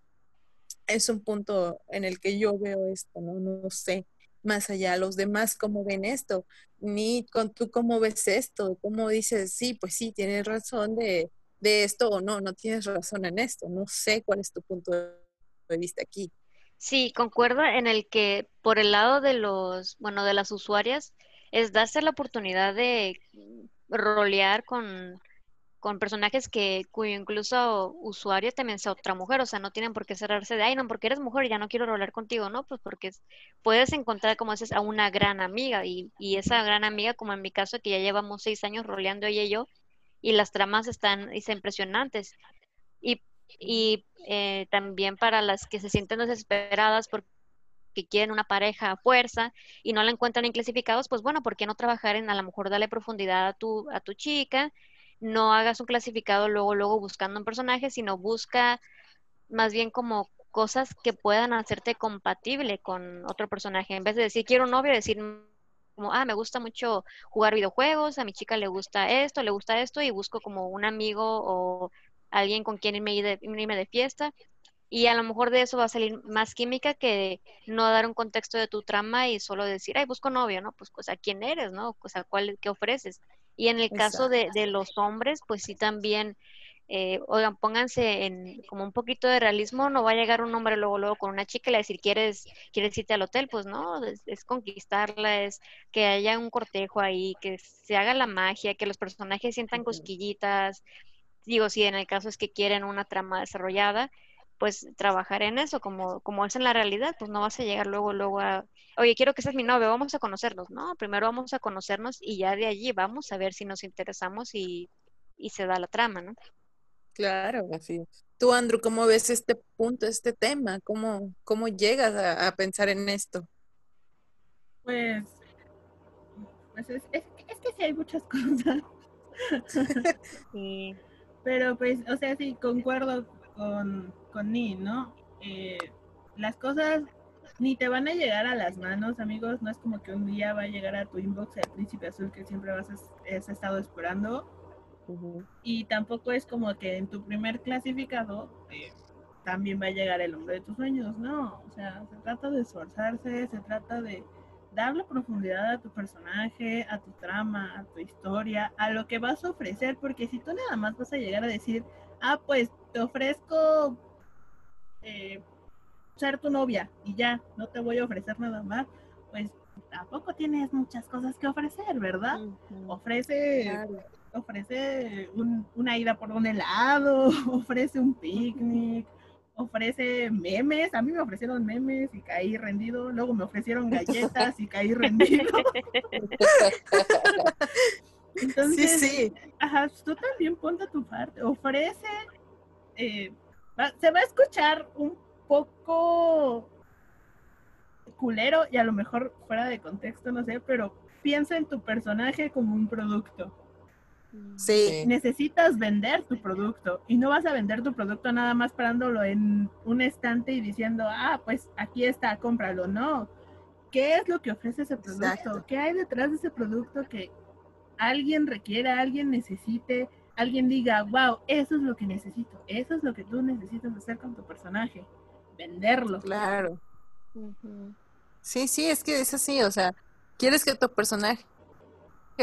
es un punto en el que yo veo esto, ¿no? No sé más allá, los demás cómo ven esto, ni con tú cómo ves esto, cómo dices, sí, pues sí, tienes razón de, de esto o no, no tienes razón en esto, no sé cuál es tu punto de vista aquí. Sí, concuerdo en el que por el lado de los, bueno, de las usuarias, es darse la oportunidad de rolear con, con personajes que cuyo incluso usuario también sea otra mujer, o sea, no tienen por qué cerrarse de, ay, no, porque eres mujer y ya no quiero rolar contigo, ¿no? Pues porque puedes encontrar, como dices, a una gran amiga y, y, esa gran amiga, como en mi caso, que ya llevamos seis años roleando ella y yo, y las tramas están, están impresionantes. Y, y eh, también para las que se sienten desesperadas porque quieren una pareja a fuerza y no la encuentran en clasificados, pues bueno, ¿por qué no trabajar en a lo mejor darle profundidad a tu, a tu chica? No hagas un clasificado luego, luego buscando un personaje, sino busca más bien como cosas que puedan hacerte compatible con otro personaje. En vez de decir quiero un novio, decir como, ah, me gusta mucho jugar videojuegos, a mi chica le gusta esto, le gusta esto, y busco como un amigo o alguien con quien irme de, irme de fiesta. Y a lo mejor de eso va a salir más química que no dar un contexto de tu trama y solo decir, ay, busco novio, ¿no? Pues, pues a quién eres, ¿no? Pues a cuál, qué ofreces. Y en el caso de, de, los hombres, pues sí también, eh, oigan, pónganse en como un poquito de realismo, no va a llegar un hombre luego, luego con una chica y le decir, ¿quieres, ¿quieres irte al hotel? Pues no, es, conquistarla, es que haya un cortejo ahí, que se haga la magia, que los personajes sientan cosquillitas, digo, si en el caso es que quieren una trama desarrollada, pues trabajar en eso, como, como es en la realidad, pues no vas a llegar luego, luego a, oye, quiero que seas mi novio, vamos a conocernos, ¿no? Primero vamos a conocernos y ya de allí vamos a ver si nos interesamos y, y se da la trama, ¿no? Claro, así es. Tú, Andrew, ¿cómo ves este punto, este tema? ¿Cómo, cómo llegas a, pensar en esto? Pues, pues es, es, es que sí hay muchas cosas. sí. Pero pues, o sea, sí, concuerdo con, con Ni, ¿no? Eh, las cosas ni te van a llegar a las manos, amigos. No es como que un día va a llegar a tu inbox el príncipe azul que siempre vas a, has estado esperando. Y tampoco es como que en tu primer clasificado eh, también va a llegar el hombre de tus sueños, no. O sea, se trata de esforzarse, se trata de darle profundidad a tu personaje, a tu trama, a tu historia, a lo que vas a ofrecer, porque si tú nada más vas a llegar a decir, ah, pues te ofrezco eh, ser tu novia y ya, no te voy a ofrecer nada más, pues tampoco tienes muchas cosas que ofrecer, ¿verdad? Ofrece, ofrece una ida por un helado, ofrece un picnic, ofrece memes, a mí me ofrecieron memes y caí rendido, luego me ofrecieron galletas y caí rendido. Entonces, sí, sí. Ajá, tú también ponte tu parte, ofrece, eh, se va a escuchar un poco culero y a lo mejor fuera de contexto, no sé, pero piensa en tu personaje como un producto. Sí. Necesitas vender tu producto y no vas a vender tu producto nada más parándolo en un estante y diciendo, ah, pues aquí está, cómpralo. No. ¿Qué es lo que ofrece ese producto? ¿Qué hay detrás de ese producto que alguien requiera, alguien necesite, alguien diga, wow, eso es lo que necesito, eso es lo que tú necesitas hacer con tu personaje, venderlo. Claro. Sí, sí, es que es así, o sea, ¿quieres que tu personaje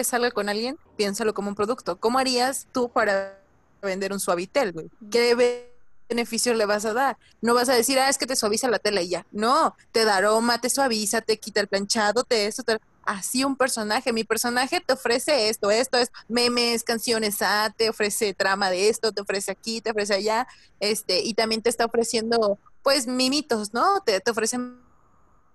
salga con alguien? Piénsalo como un producto. ¿Cómo harías tú para vender un suavitel, güey? ¿Qué beneficio le vas a dar? No vas a decir, ah, es que te suaviza la tela y ya. No, te da aroma, te suaviza, te quita el planchado, te eso, te así un personaje. Mi personaje te ofrece esto, esto es memes, canciones, ah, te ofrece trama de esto, te ofrece aquí, te ofrece allá, este, y también te está ofreciendo, pues, mimitos, ¿no? Te, te ofrecen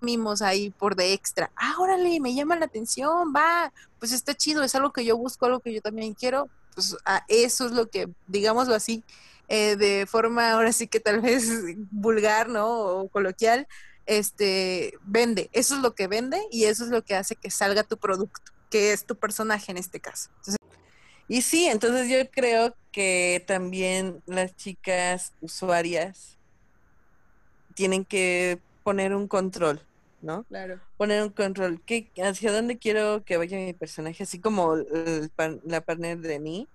mimos ahí por de extra. Ah, órale, me llama la atención, va, pues está chido, es algo que yo busco, algo que yo también quiero, pues a eso es lo que, digámoslo así, eh, de forma ahora sí que tal vez vulgar, ¿no? O coloquial, este, vende. Eso es lo que vende y eso es lo que hace que salga tu producto, que es tu personaje en este caso. y sí, entonces yo creo que también las chicas usuarias tienen que poner un control, ¿no? Claro. Poner un control. ¿Qué, ¿Hacia dónde quiero que vaya mi personaje? Así como la partner de mí.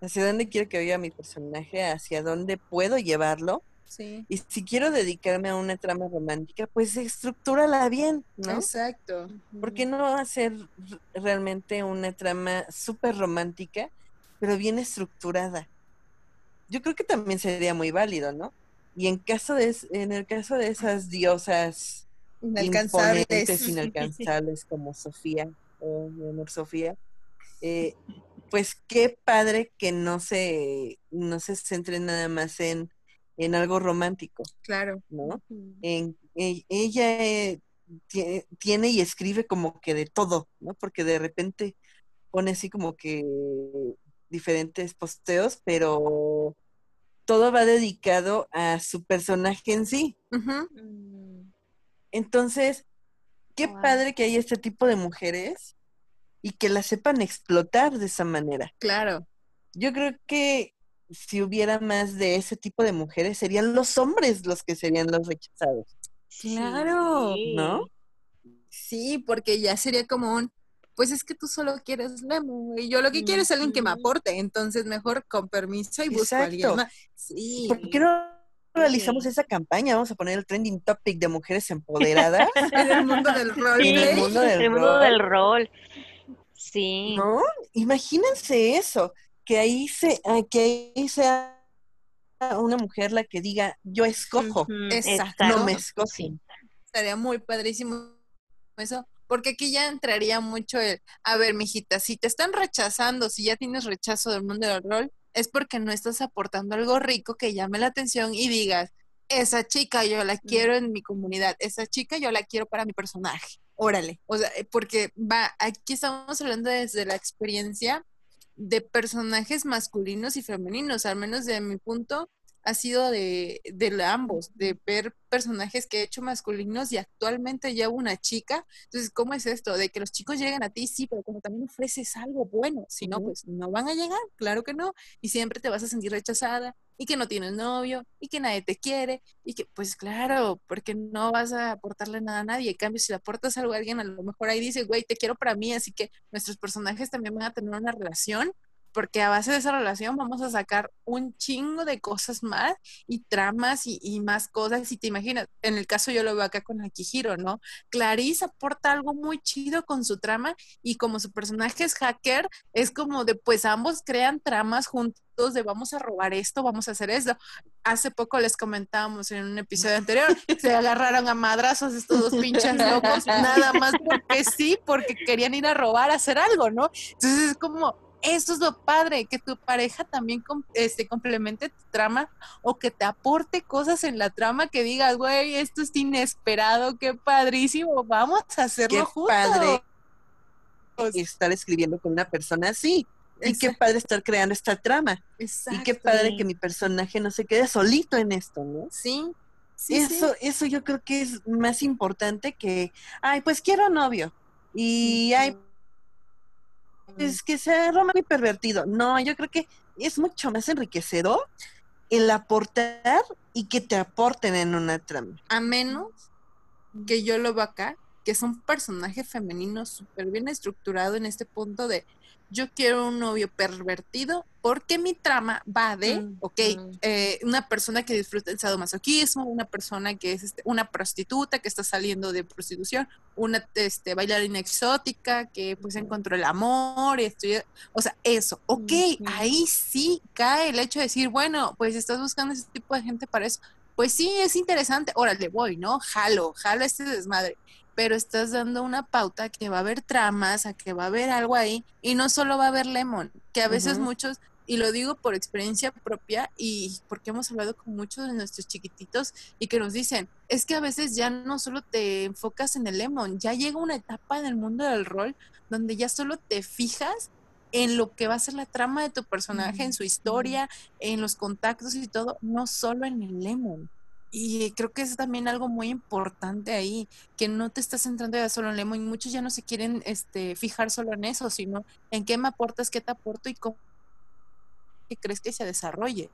¿Hacia dónde quiero que vaya mi personaje? ¿Hacia dónde puedo llevarlo? Y si quiero dedicarme a una trama romántica, pues estructúrala bien, ¿no? Exacto. ¿Por qué no hacer realmente una trama súper romántica, pero bien estructurada? Yo creo que también sería muy válido, ¿no? Y en caso de en el caso de esas diosas inalcanzables, inalcanzables como Sofía o mi amor Sofía, eh, pues qué padre que no se, no se centre nada más en, en algo romántico, Claro. ¿no? En, e- ella eh, tie- tiene y escribe como que de todo, ¿no? Porque de repente pone así como que diferentes posteos, pero todo va dedicado a su personaje en sí. Mm, Entonces, qué Wow. padre que haya este tipo de mujeres y que la sepan explotar de esa manera. Claro. Yo creo que si hubiera más de ese tipo de mujeres, serían los hombres los que serían los rechazados. Claro, ¿no? Sí, porque ya sería como un, pues es que tú solo quieres Lemo y yo lo que quiero es alguien que me aporte, entonces mejor con permiso y busco a alguien Exacto. más. Sí. ¿Por qué no realizamos esa campaña? Vamos a poner el trending topic de mujeres empoderadas, En el mundo del Sí, En el mundo del el mundo rol. del rol. Sí. ¿no? Imagínense eso, que ahí se, ah, que ahí sea una mujer la que diga, yo escojo, Exacto. no me escogen. Estaría muy padrísimo eso, porque aquí ya entraría mucho el, a ver, mijita, si te están rechazando, si ya tienes rechazo del mundo del rol, es porque no estás aportando algo rico que llame la atención y digas, esa chica yo la quiero en mi comunidad, esa chica yo la quiero para mi personaje. Órale, o sea, eh, porque va, aquí estamos hablando desde la experiencia de personajes masculinos y femeninos, al menos de mi punto, ha sido de, de ambos, de ver personajes que he hecho masculinos y actualmente llevo una chica. Entonces, ¿cómo es esto? De que los chicos lleguen a ti, sí, pero como también ofreces algo bueno, si no, pues no van a llegar, claro que no, y siempre te vas a sentir rechazada y que no tienes novio y que nadie te quiere y que, pues claro, porque no vas a aportarle nada a nadie. En cambio, si le aportas algo a alguien, a lo mejor ahí dice, güey, te quiero para mí, así que nuestros personajes también van a tener una relación porque a base de esa relación vamos a sacar un chingo de cosas más y tramas y, y más cosas. Si te imaginas, en el caso yo lo veo acá con Akihiro, ¿no? Clarice aporta algo muy chido con su trama y como su personaje es hacker, es como de pues ambos crean tramas juntos de vamos a robar esto, vamos a hacer esto. Hace poco les comentábamos en un episodio anterior, se agarraron a madrazos estos dos pinches locos, nada más porque sí, porque querían ir a robar, a hacer algo, ¿no? Entonces es como, eso es lo padre, que tu pareja también com- este, complemente tu trama o que te aporte cosas en la trama que digas, güey, esto es inesperado, qué padrísimo, vamos a hacerlo Qué juntos. padre estar escribiendo con una persona así. Y qué Exacto, padre estar creando esta trama. Y qué exacto. padre que mi personaje no se quede solito en esto, ¿no? Sí, sí, eso, sí. eso yo creo que es más importante que, ay, pues quiero novio. Y ay, pues que sea romántico y pervertido. No, yo creo que es mucho más enriquecedor el aportar y que te aporten en una trama. A menos que yo lo veo acá, que es un personaje femenino súper bien estructurado en este punto de yo quiero un novio pervertido porque mi trama va de, Mm, ok, eh, una persona que disfruta el sadomasoquismo, una persona que es este, una prostituta que está saliendo de prostitución, una este, bailarina exótica que pues encontró el amor, y estudia- o sea, eso, ok, Ujú. ahí sí cae el hecho de decir, bueno, pues estás buscando ese tipo de gente para eso. Pues sí, es interesante, órale, voy, ¿no? Jalo, jalo este desmadre pero estás dando una pauta que va a haber tramas, a que va a haber algo ahí, y no solo va a haber lemon, que a veces muchos, y lo digo por experiencia propia y porque hemos hablado con muchos de nuestros chiquititos y que nos dicen, es que a veces ya no solo te enfocas en el lemon, ya llega una etapa en el mundo del rol donde ya solo te fijas en lo que va a ser la trama de tu personaje, en su historia, en los contactos y todo, no solo en el lemon. Y creo que es también algo muy importante ahí, que no te estás centrando ya solo en Lemon y muchos ya no se quieren este, fijar solo en eso, sino en qué me aportas, qué te aporto y cómo que crees que se desarrolle.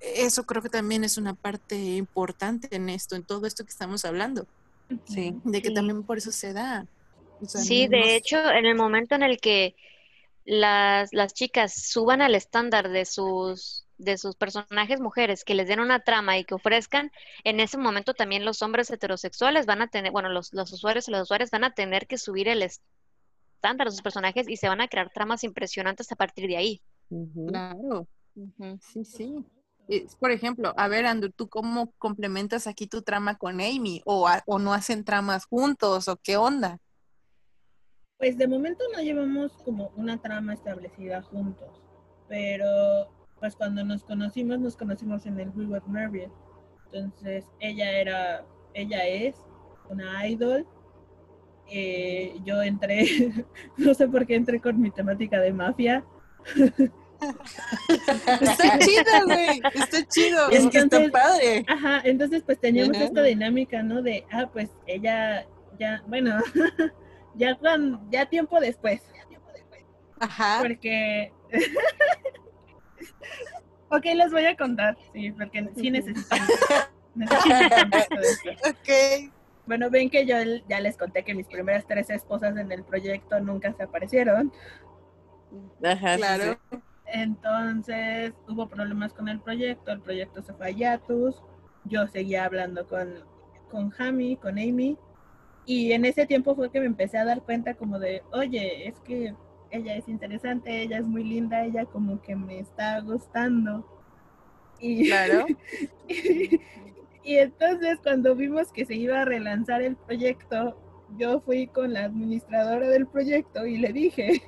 Eso creo que también es una parte importante en esto, en todo esto que estamos hablando, Sí. de que Sí. también por eso se da. O sea, Sí, no- de hecho, en el momento en el que las, las chicas suban al estándar de sus, de sus personajes mujeres, que les den una trama y que ofrezcan, en ese momento también los hombres heterosexuales van a tener, bueno, los, los usuarios y las usuarias van a tener que subir el estándar de sus personajes y se van a crear tramas impresionantes a partir de ahí. Claro, sí, sí. Por ejemplo, a ver, Andrew, ¿tú cómo complementas aquí tu trama con Amy? ¿O, o no hacen tramas juntos? ¿O qué onda? Pues de momento no llevamos como una trama establecida juntos, pero pues cuando nos conocimos, nos conocimos en el We Were Married. Entonces ella era, ella es una idol. Eh, yo entré, no sé por qué entré con mi temática de mafia. está chido, güey, está chido. Es que está padre. Ajá, entonces pues teníamos esta dinámica, ¿no? De, ah, pues ella ya, bueno, ya cuando, ya tiempo después. Ajá. Porque ok, les voy a contar, sí, porque sí necesitan. necesitan ok. Bueno, ven que yo ya les conté que mis primeras tres esposas en el proyecto nunca se aparecieron. Ajá, Claro. Entonces hubo problemas con el proyecto, el proyecto se fue a Yatus, yo seguía hablando con, con Jami, con Amy, y en ese tiempo fue que me empecé a dar cuenta como de, oye, es que ella es interesante, ella es muy linda, ella como que me está gustando. Y, Claro. y, y entonces cuando vimos que se iba a relanzar el proyecto, yo fui con la administradora del proyecto y le dije,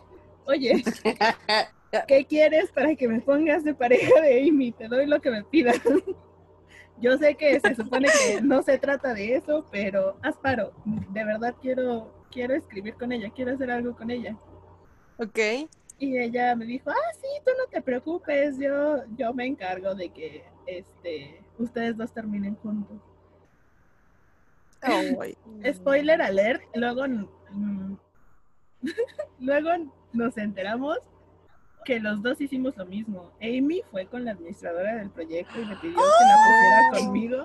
oye, ¿qué quieres para que me pongas de pareja de Amy? Te doy lo que me pidas. Yo sé que se supone que no se trata de eso, pero haz paro. De verdad quiero, quiero escribir con ella, quiero hacer algo con ella. Ok. Y ella me dijo, ah, sí, tú no te preocupes, yo, yo me encargo de que este, ustedes dos terminen juntos. Ay. Spoiler alert, luego, mm, luego nos enteramos que los dos hicimos lo mismo. Amy fue con la administradora del proyecto y le pidió que la pusiera conmigo.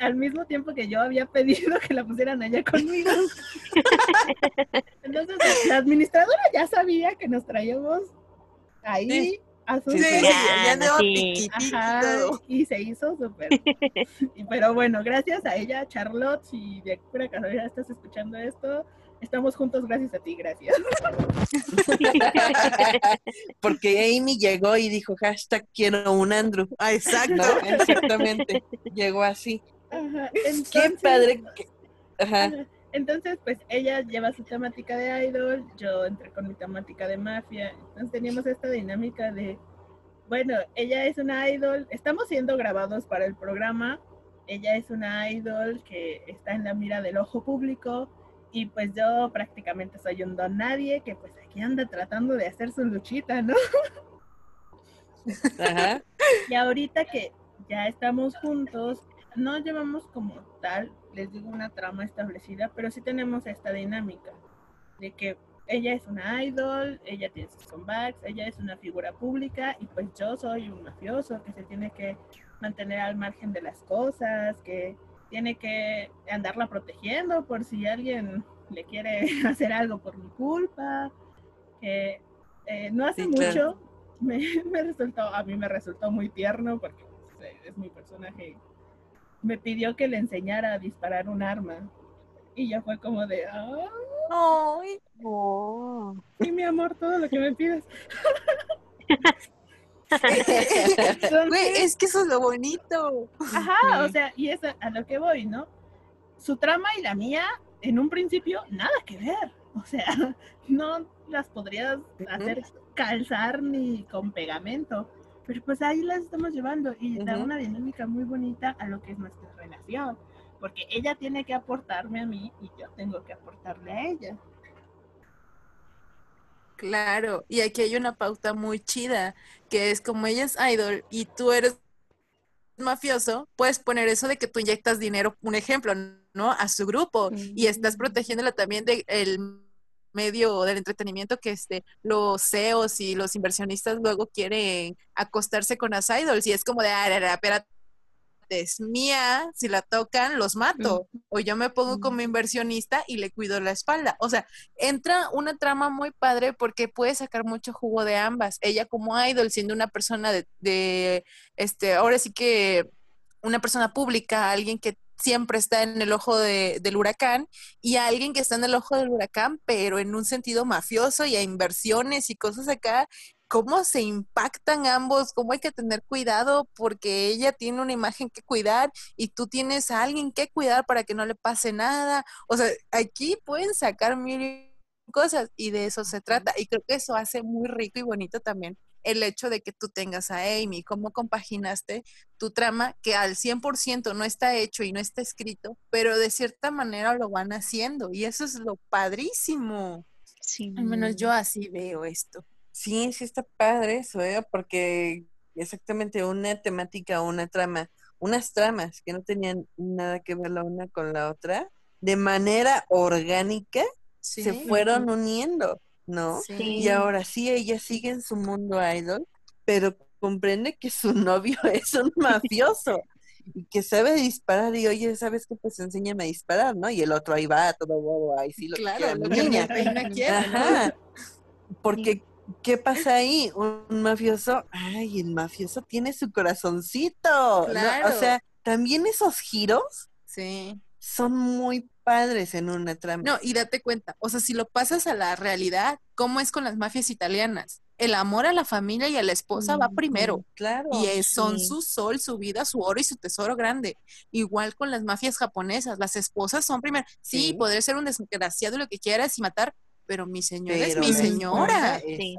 Al mismo tiempo que yo había pedido que la pusieran allá conmigo. Entonces, la administradora ya sabía que nos traíamos ahí Sí. a sus Sí, sí, ya, sí. y Ajá, y se hizo súper. Pero bueno, gracias a ella, Charlotte, si de pura casualidad estás escuchando esto, estamos juntos gracias a ti, gracias. Porque Amy llegó y dijo, hashtag quiero un Andrew. Ah, exacto. ¿No? Exactamente. Llegó así. Ajá, Qué padre. que- Ajá. Ajá. Entonces, pues ella lleva su temática de idol, yo entré con mi temática de mafia. Entonces teníamos esta dinámica de, bueno, ella es una idol, estamos siendo grabados para el programa, ella es una idol que está en la mira del ojo público y pues yo prácticamente soy un don nadie que pues aquí anda tratando de hacer su luchita, ¿no? Ajá. Y ahorita que ya estamos juntos, no llevamos como tal, les digo, una trama establecida, pero sí tenemos esta dinámica de que ella es una idol, ella tiene sus comebacks, ella es una figura pública y pues yo soy un mafioso que se tiene que mantener al margen de las cosas, que tiene que andarla protegiendo por si alguien le quiere hacer algo por mi culpa, eh, no hace Sí, claro. mucho me, me resultó, a mí me resultó muy tierno porque pues, es mi personaje. Me pidió que le enseñara a disparar un arma. Y ya fue como de, Ay, Oh. sí, mi amor, todo lo que me pides. Güey, es que eso es lo bonito. Ajá, o sea, y es a, a lo que voy, ¿no? Su trama y la mía, en un principio, nada que ver. O sea, no las podrías hacer calzar ni con pegamento. Pero pues ahí las estamos llevando y da una dinámica muy bonita a lo que es nuestra relación. Porque ella tiene que aportarme a mí y yo tengo que aportarle a ella. Claro, y aquí hay una pauta muy chida, que es como ella es idol y tú eres mafioso, puedes poner eso de que tú inyectas dinero, un ejemplo, ¿no? A su grupo y estás protegiéndola también del medio del entretenimiento que este los CEOs y los inversionistas luego quieren acostarse con las idols y es como de, ah, espérate, es mía, si la tocan, los mato. O yo me pongo como inversionista y le cuido la espalda. O sea, entra una trama muy padre porque puede sacar mucho jugo de ambas. Ella como idol, siendo una persona de, de este, ahora sí que una persona pública, alguien que siempre está en el ojo de- del huracán y alguien que está en el ojo del huracán, pero en un sentido mafioso y a inversiones y cosas acá, cómo se impactan ambos, cómo hay que tener cuidado porque ella tiene una imagen que cuidar y tú tienes a alguien que cuidar para que no le pase nada. O sea, aquí pueden sacar mil cosas y de eso se trata. Y creo que eso hace muy rico y bonito también el hecho de que tú tengas a Amy, cómo compaginaste tu trama, que al 100% no está hecho y no está escrito, pero de cierta manera lo van haciendo y eso es lo padrísimo. Sí. Al menos yo así veo esto. Sí, sí está padre eso, ¿eh? porque exactamente una temática, una trama, unas tramas que no tenían nada que ver la una con la otra, de manera orgánica se fueron uniendo, ¿no? Sí. Y ahora sí, ella sigue en su mundo idol, pero comprende que su novio es un mafioso y que sabe disparar y oye, ¿sabes qué? Pues enséñame a disparar, ¿no? Y el otro ahí va, todo bobo, ahí sí lo que Claro, quiera, que niña. quiere. Porque, ¿qué pasa ahí? Un mafioso, ay, el mafioso tiene su corazoncito. ¿no? Claro. O sea, también esos giros Sí. son muy padres en una trama. No, y date cuenta, o sea, si lo pasas a la realidad, ¿cómo es con las mafias italianas? El amor a la familia y a la esposa va primero. Claro. Y es- son sí. su sol, su vida, su oro y su tesoro grande. Igual con las mafias japonesas, las esposas son primero. Sí, Sí. podré ser un desgraciado y lo que quieras y matar, pero mi señora es mi señora. Sí.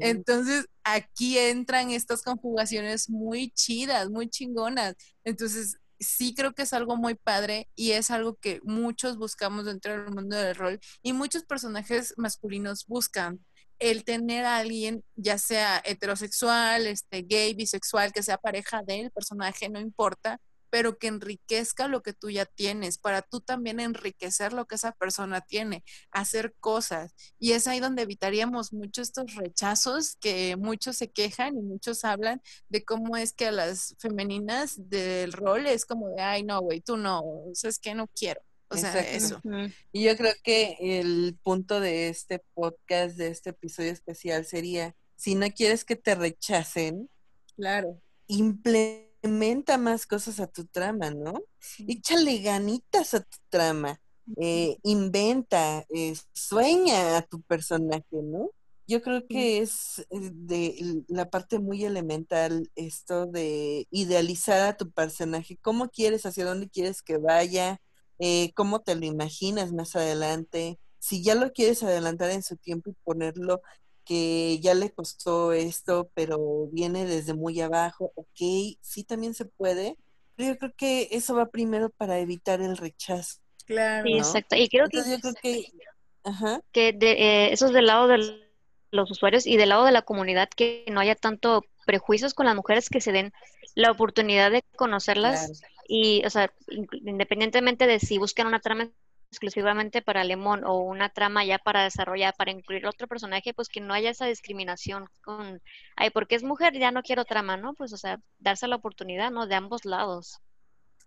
Entonces, aquí entran estas conjugaciones muy chidas, muy chingonas. Entonces, sí creo que es algo muy padre y es algo que muchos buscamos dentro del mundo del rol y muchos personajes masculinos buscan el tener a alguien, ya sea heterosexual, este, gay, bisexual, que sea pareja del personaje, no importa, pero que enriquezca lo que tú ya tienes, para tú también enriquecer lo que esa persona tiene, hacer cosas. Y es ahí donde evitaríamos muchos estos rechazos que muchos se quejan y muchos hablan de cómo es que a las femeninas del rol es como de, ay, no, güey, tú no, o sea, es que no quiero. O sea, Exacto. eso. Y yo creo que el punto de este podcast, de este episodio especial sería, si no quieres que te rechacen, Claro. implementa más cosas a tu trama, ¿no? Échale ganitas a tu trama, eh, inventa, eh, sueña a tu personaje, ¿no? Yo creo que es eh, de la parte muy elemental esto de idealizar a tu personaje, cómo quieres, hacia dónde quieres que vaya, eh, cómo te lo imaginas más adelante, si ya lo quieres adelantar en su tiempo y ponerlo que ya le costó esto, pero viene desde muy abajo, ok, sí también se puede, pero yo creo que eso va primero para evitar el rechazo. Claro. Sí, ¿no? exacto. Y creo que, yo creo que, ajá, que de, eh, eso es del lado de los usuarios y del lado de la comunidad que no haya tanto prejuicios con las mujeres que se den la oportunidad de conocerlas claro, y, o sea, independientemente de si buscan una trama exclusivamente para Lemon o una trama ya para desarrollar, para incluir otro personaje, pues que no haya esa discriminación con, ay, porque es mujer, ya no quiero trama, ¿no? Pues, o sea, darse la oportunidad, ¿no? De ambos lados.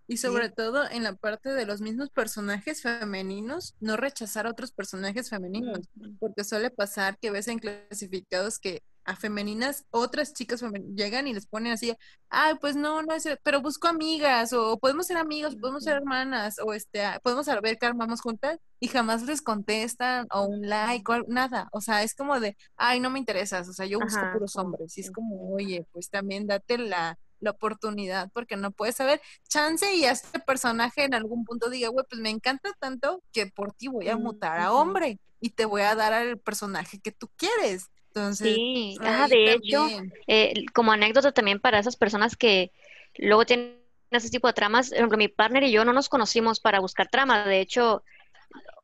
Y sobre todo en la parte de los mismos personajes femeninos, no rechazar a otros personajes femeninos, porque suele pasar que ves en clasificados que a femeninas, otras chicas llegan y les ponen así, ay, pues no, no es, pero busco amigas, o podemos ser amigos, podemos ser hermanas, o este, ah, podemos saber que armamos juntas, y jamás les contestan, o un like, o nada, o sea, es como de, ay, no me interesas, o sea, yo busco Ajá, puros hombres, y es como, oye, pues también date la, la oportunidad, porque no puedes saber, chance y a este personaje en algún punto diga, güey, pues me encanta tanto que por ti voy a mutar a hombre y te voy a dar al personaje que tú quieres. Entonces, Sí, ajá, de hecho, eh, como anécdota también para esas personas que luego tienen ese tipo de tramas, por ejemplo, mi partner y yo no nos conocimos para buscar trama, de hecho,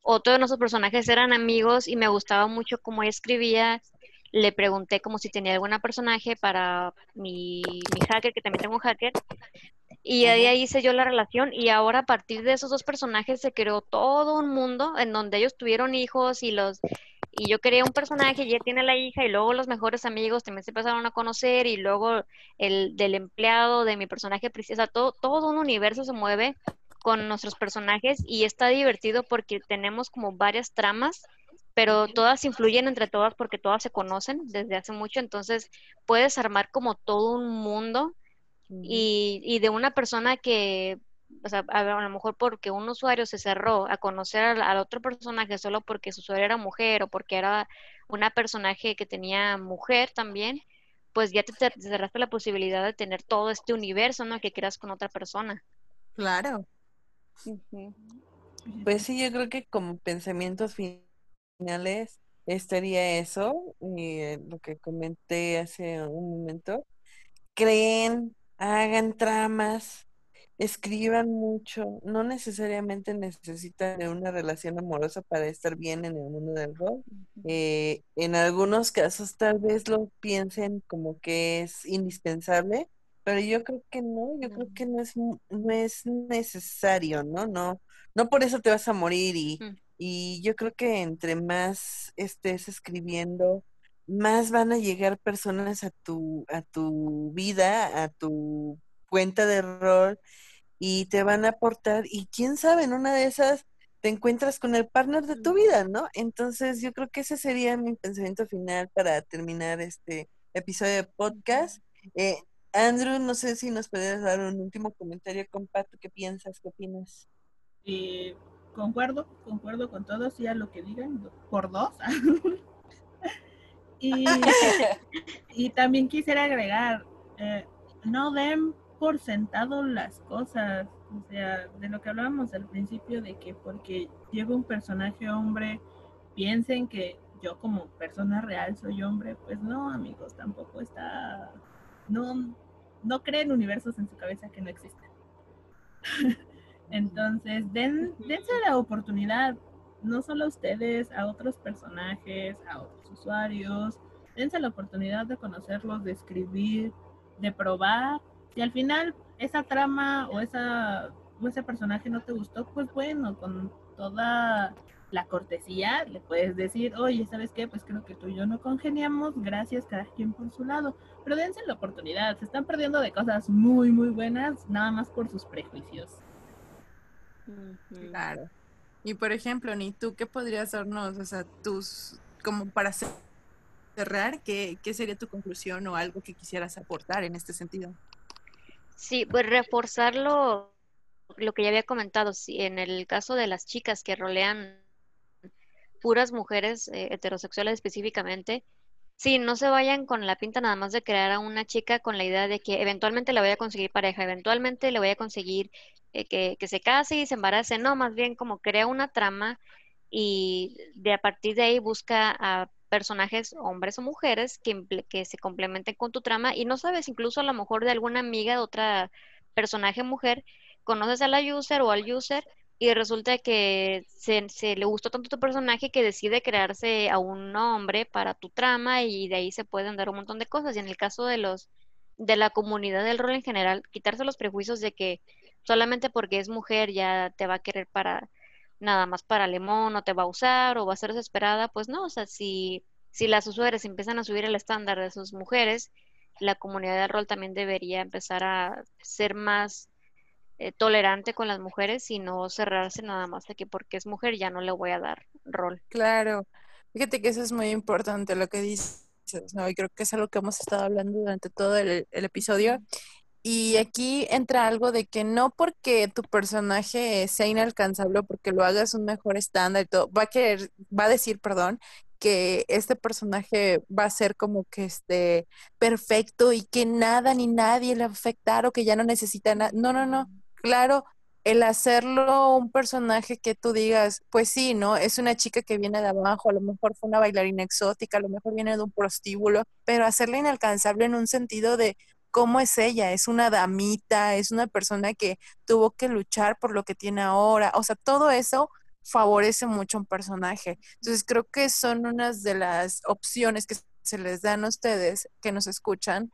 otro de nuestros personajes eran amigos y me gustaba mucho cómo ella escribía, le pregunté como si tenía algún personaje para mi, mi hacker, que también tengo un hacker, y de ahí hice yo la relación y ahora a partir de esos dos personajes se creó todo un mundo en donde ellos tuvieron hijos y los y yo creé un personaje y ella tiene la hija y luego los mejores amigos también se empezaron a conocer y luego el del empleado de mi personaje o sea, todo, todo un universo se mueve con nuestros personajes y está divertido porque tenemos como varias tramas, pero todas influyen entre todas porque todas se conocen desde hace mucho, entonces puedes armar como todo un mundo y, y de una persona que, o sea, a, a lo mejor porque un usuario se cerró a conocer al, al otro personaje solo porque su usuario era mujer o porque era una personaje que tenía mujer también, pues ya te, te cerraste la posibilidad de tener todo este universo, ¿no? Que creas con otra persona. Claro. Pues sí, yo creo que como pensamientos finales estaría eso, y eh, lo que comenté hace un momento. Creen, hagan tramas, escriban mucho, no necesariamente necesitan una relación amorosa para estar bien en el mundo del rol. Eh, en algunos casos tal vez lo piensen como que es indispensable, pero yo creo que no, yo creo que no es, no es necesario, ¿no? No, no por eso te vas a morir y, Mm. y yo creo que entre más estés escribiendo, más van a llegar personas a tu, a tu vida, a tu cuenta de rol y te van a aportar y quién sabe, en una de esas te encuentras con el partner de tu vida, ¿no? Entonces yo creo que ese sería mi pensamiento final para terminar este episodio de podcast. Eh, Andrew, no sé si nos puedes dar un último comentario, compadre, ¿qué piensas? ¿Qué opinas? Eh, concuerdo, concuerdo con todos y a lo que digan, por dos. y, y también quisiera agregar, eh, no den por sentado las cosas, o sea, de lo que hablábamos al principio, de que porque llega un personaje hombre, piensen que yo como persona real soy hombre, pues no, amigos, tampoco está, no, no creen universos en su cabeza que no existen. Entonces, den, dense la oportunidad, no solo a ustedes, a otros personajes, a otros usuarios, dense la oportunidad de conocerlos, de escribir, de probar. Si al final esa trama o, esa, o ese personaje no te gustó, pues bueno, con toda la cortesía le puedes decir, oye, ¿sabes qué? Pues creo que tú y yo no congeniamos, gracias cada quien por su lado. Pero dense la oportunidad, se están perdiendo de cosas muy, muy buenas, nada más por sus prejuicios. Claro. Y por ejemplo, ni tú qué podrías darnos, o sea, tus, como para cer- cerrar, ¿qué, qué sería tu conclusión o algo que quisieras aportar en este sentido? Sí, pues reforzar lo, lo que ya había comentado, sí, en el caso de las chicas que rolean puras mujeres eh, heterosexuales específicamente, sí, no se vayan con la pinta nada más de crear a una chica con la idea de que eventualmente le voy a conseguir pareja, eventualmente le voy a conseguir eh, que, que se case y se embarace, no, más bien como crea una trama y de a partir de ahí busca a personajes, hombres o mujeres, que, que se complementen con tu trama y no sabes, incluso a lo mejor de alguna amiga de otra personaje mujer, conoces a la user o al user y resulta que se, se le gustó tanto tu personaje que decide crearse a un hombre para tu trama y de ahí se pueden dar un montón de cosas. Y en el caso de los de la comunidad del rol en general, quitarse los prejuicios de que solamente porque es mujer ya te va a querer para nada más para lemón, no te va a usar o va a ser desesperada, pues no, o sea, si, si las usuarias empiezan a subir el estándar de sus mujeres, la comunidad del rol también debería empezar a ser más eh, tolerante con las mujeres y no cerrarse nada más de que porque es mujer ya no le voy a dar rol. Claro, fíjate que eso es muy importante lo que dices, ¿no? Y creo que es algo que hemos estado hablando durante todo el, el episodio. Y aquí entra algo de que no porque tu personaje sea inalcanzable o porque lo hagas un mejor estándar y todo, va a querer, va a decir, perdón, que este personaje va a ser como que este perfecto y que nada ni nadie le va a afectar o que ya no necesita nada. No, no, no. Claro, el hacerlo un personaje que tú digas, pues sí, ¿no? Es una chica que viene de abajo, a lo mejor fue una bailarina exótica, a lo mejor viene de un prostíbulo, pero hacerla inalcanzable en un sentido de cómo es ella, es una damita, es una persona que tuvo que luchar por lo que tiene ahora, o sea, todo eso favorece mucho a un personaje. Entonces creo que son unas de las opciones que se les dan a ustedes que nos escuchan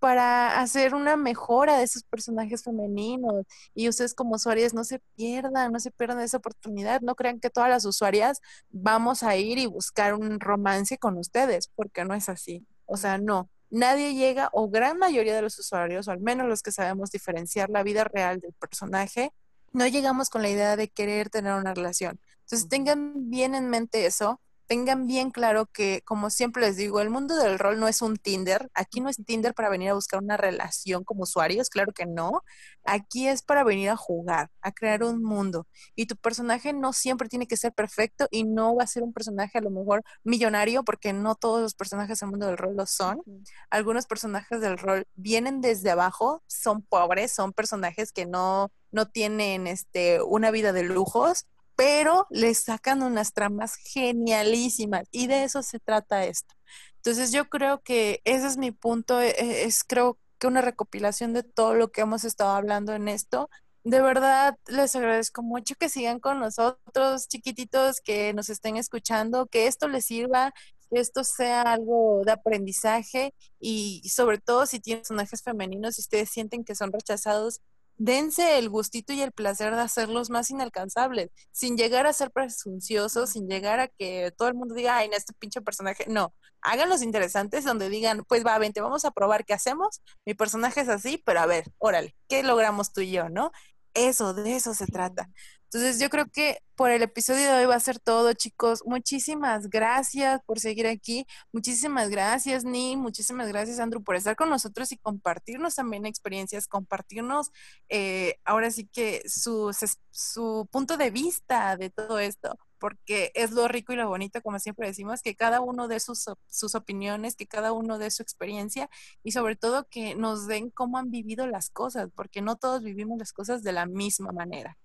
para hacer una mejora de esos personajes femeninos y ustedes como usuarias no se pierdan, no se pierdan esa oportunidad, no crean que todas las usuarias vamos a ir y buscar un romance con ustedes, porque no es así. O sea, no, nadie llega o gran mayoría de los usuarios, o al menos los que sabemos diferenciar la vida real del personaje, no llegamos con la idea de querer tener una relación. Entonces tengan bien en mente eso, tengan bien claro que, como siempre les digo, el mundo del rol no es un Tinder. Aquí no es Tinder para venir a buscar una relación como usuarios, claro que no. Aquí es para venir a jugar, a crear un mundo. Y tu personaje no siempre tiene que ser perfecto y no va a ser un personaje a lo mejor millonario, porque no todos los personajes del mundo del rol lo son. Algunos personajes del rol vienen desde abajo, son pobres, son personajes que no, no tienen este, una vida de lujos pero le sacan unas tramas genialísimas y de eso se trata esto. Entonces yo creo que ese es mi punto, e, e, es creo que una recopilación de todo lo que hemos estado hablando en esto. De verdad, les agradezco mucho que sigan con nosotros, chiquititos, que nos estén escuchando, que esto les sirva, que esto sea algo de aprendizaje y sobre todo si tienen personajes femeninos y ustedes sienten que son rechazados, dense el gustito y el placer de hacerlos más inalcanzables, sin llegar a ser presunciosos, sin llegar a que todo el mundo diga, ay, en este pinche personaje, no, háganlos interesantes donde digan, pues va, vente, vamos a probar qué hacemos, mi personaje es así, pero a ver, órale, ¿qué logramos tú y yo, no? Eso, de eso se trata. Entonces yo creo que por el episodio de hoy va a ser todo, chicos. Muchísimas gracias por seguir aquí. Muchísimas gracias, Ni. Muchísimas gracias, Andrew, por estar con nosotros y compartirnos también experiencias, compartirnos eh, ahora sí que su, su punto de vista de todo esto porque es lo rico y lo bonito, como siempre decimos, que cada uno de sus, sus opiniones, que cada uno de su experiencia y sobre todo que nos den cómo han vivido las cosas, porque no todos vivimos las cosas de la misma manera.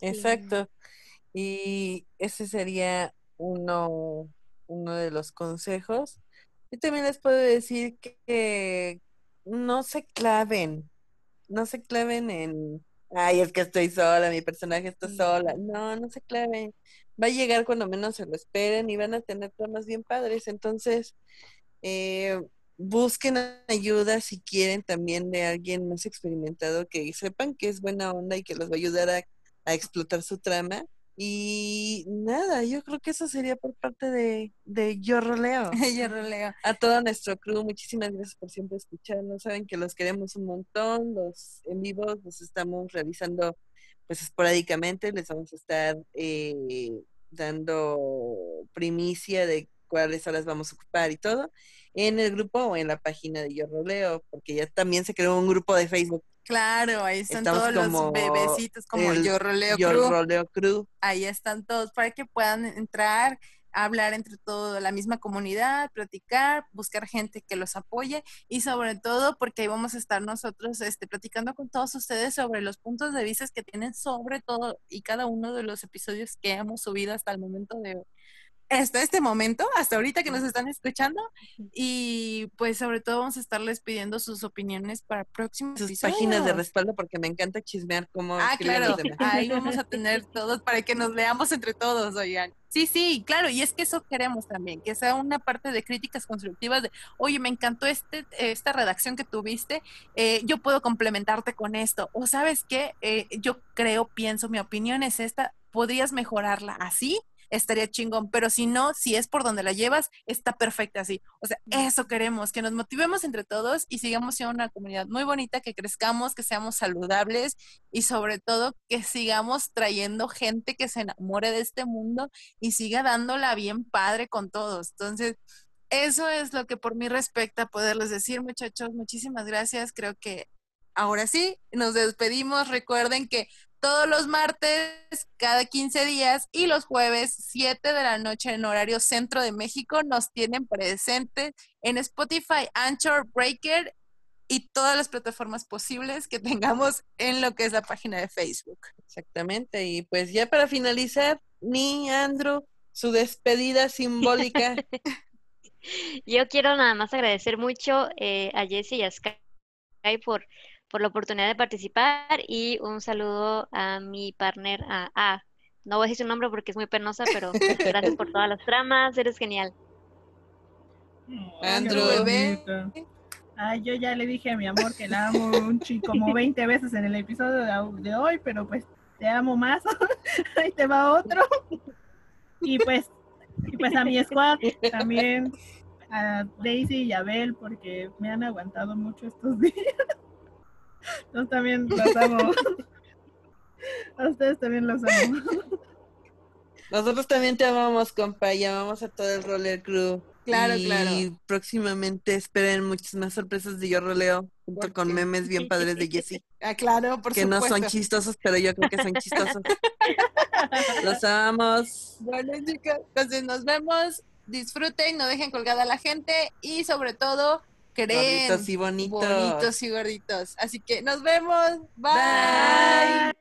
Exacto. Y ese sería uno, uno de los consejos. Y también les puedo decir que no se claven, no se claven en, ay, es que estoy sola, mi personaje está sola. No, no se claven. Va a llegar cuando menos se lo esperen y van a tener tramas bien padres. Entonces, eh, busquen ayuda si quieren también de alguien más experimentado que sepan que es buena onda y que los va a ayudar a a explotar su trama. Y nada, yo creo que eso sería por parte de, de Yo Roleo. Yo Roleo. A todo nuestro crew, muchísimas gracias por siempre escucharnos. Saben que los queremos un montón. Los en vivos los estamos realizando pues esporádicamente. Les vamos a estar eh, dando primicia de cuáles horas vamos a ocupar y todo en el grupo o en la página de Yo Roleo, porque ya también se creó un grupo de Facebook Claro, ahí están todos los bebecitos como Yo Roleo Yo Roleo Crew. Ahí están todos para que puedan entrar, hablar entre todos, la misma comunidad, platicar, buscar gente que los apoye y sobre todo porque ahí vamos a estar nosotros este, platicando con todos ustedes sobre los puntos de vista que tienen sobre todo y cada uno de los episodios que hemos subido hasta el momento de, hasta este momento, hasta ahorita que nos están escuchando. Y pues sobre todo vamos a estarles pidiendo sus opiniones para próximos sus páginas de respaldo porque me encanta chismear cómo Ah, claro, ahí vamos a tener todos para que nos leamos entre todos, oigan. Sí, sí, claro, y es que eso queremos también, que sea una parte de críticas constructivas de, oye, me encantó este, esta redacción que tuviste, eh, yo puedo complementarte con esto, o sabes qué, eh, yo creo, pienso, mi opinión es esta, podrías mejorarla así, estaría chingón, pero si no, si es por donde la llevas, está perfecta así. O sea, eso queremos, que nos motivemos entre todos y sigamos siendo una comunidad muy bonita, que crezcamos, que seamos saludables y sobre todo que sigamos trayendo gente que se enamore de este mundo y siga dándola bien padre con todos. Entonces, eso es lo que por mí respecta poderles decir, muchachos. Muchísimas gracias. Creo que ahora sí, nos despedimos. Recuerden que todos los martes, cada 15 días y los jueves, 7 de la noche en horario centro de México, nos tienen presentes en Spotify, Anchor, Breaker y todas las plataformas posibles que tengamos en lo que es la página de Facebook. Exactamente, y pues ya para finalizar, ni Andrew, su despedida simbólica. Yo quiero nada más agradecer mucho eh, a Jessie y a Sky por por la oportunidad de participar y un saludo a mi partner, a, no voy a decir su nombre porque es muy penosa, pero gracias por todas las tramas, eres genial. Andrew, Ay, yo ya le dije a mi amor que la amo un chico como 20 veces en el episodio de, hoy, pero pues te amo más. Ahí te va otro. Y pues, y pues a mi squad también, a Daisy y a Bel, porque me han aguantado mucho estos días. Nosotros también los amo. A ustedes también los amo. Nosotros también te amamos, compa, y amamos a todo el Roller Crew. Claro, y claro. próximamente esperen muchas más sorpresas de Yo Roleo, junto con memes bien padres de Jessie. Ah, claro, por que no son chistosos, pero yo creo que son chistosos. Los amamos. Bueno, chicos, entonces nos vemos. Disfruten, no dejen colgada a la gente y sobre todo creen. Gorditos y bonitos. Bonitos y gorditos. Así que nos vemos. Bye.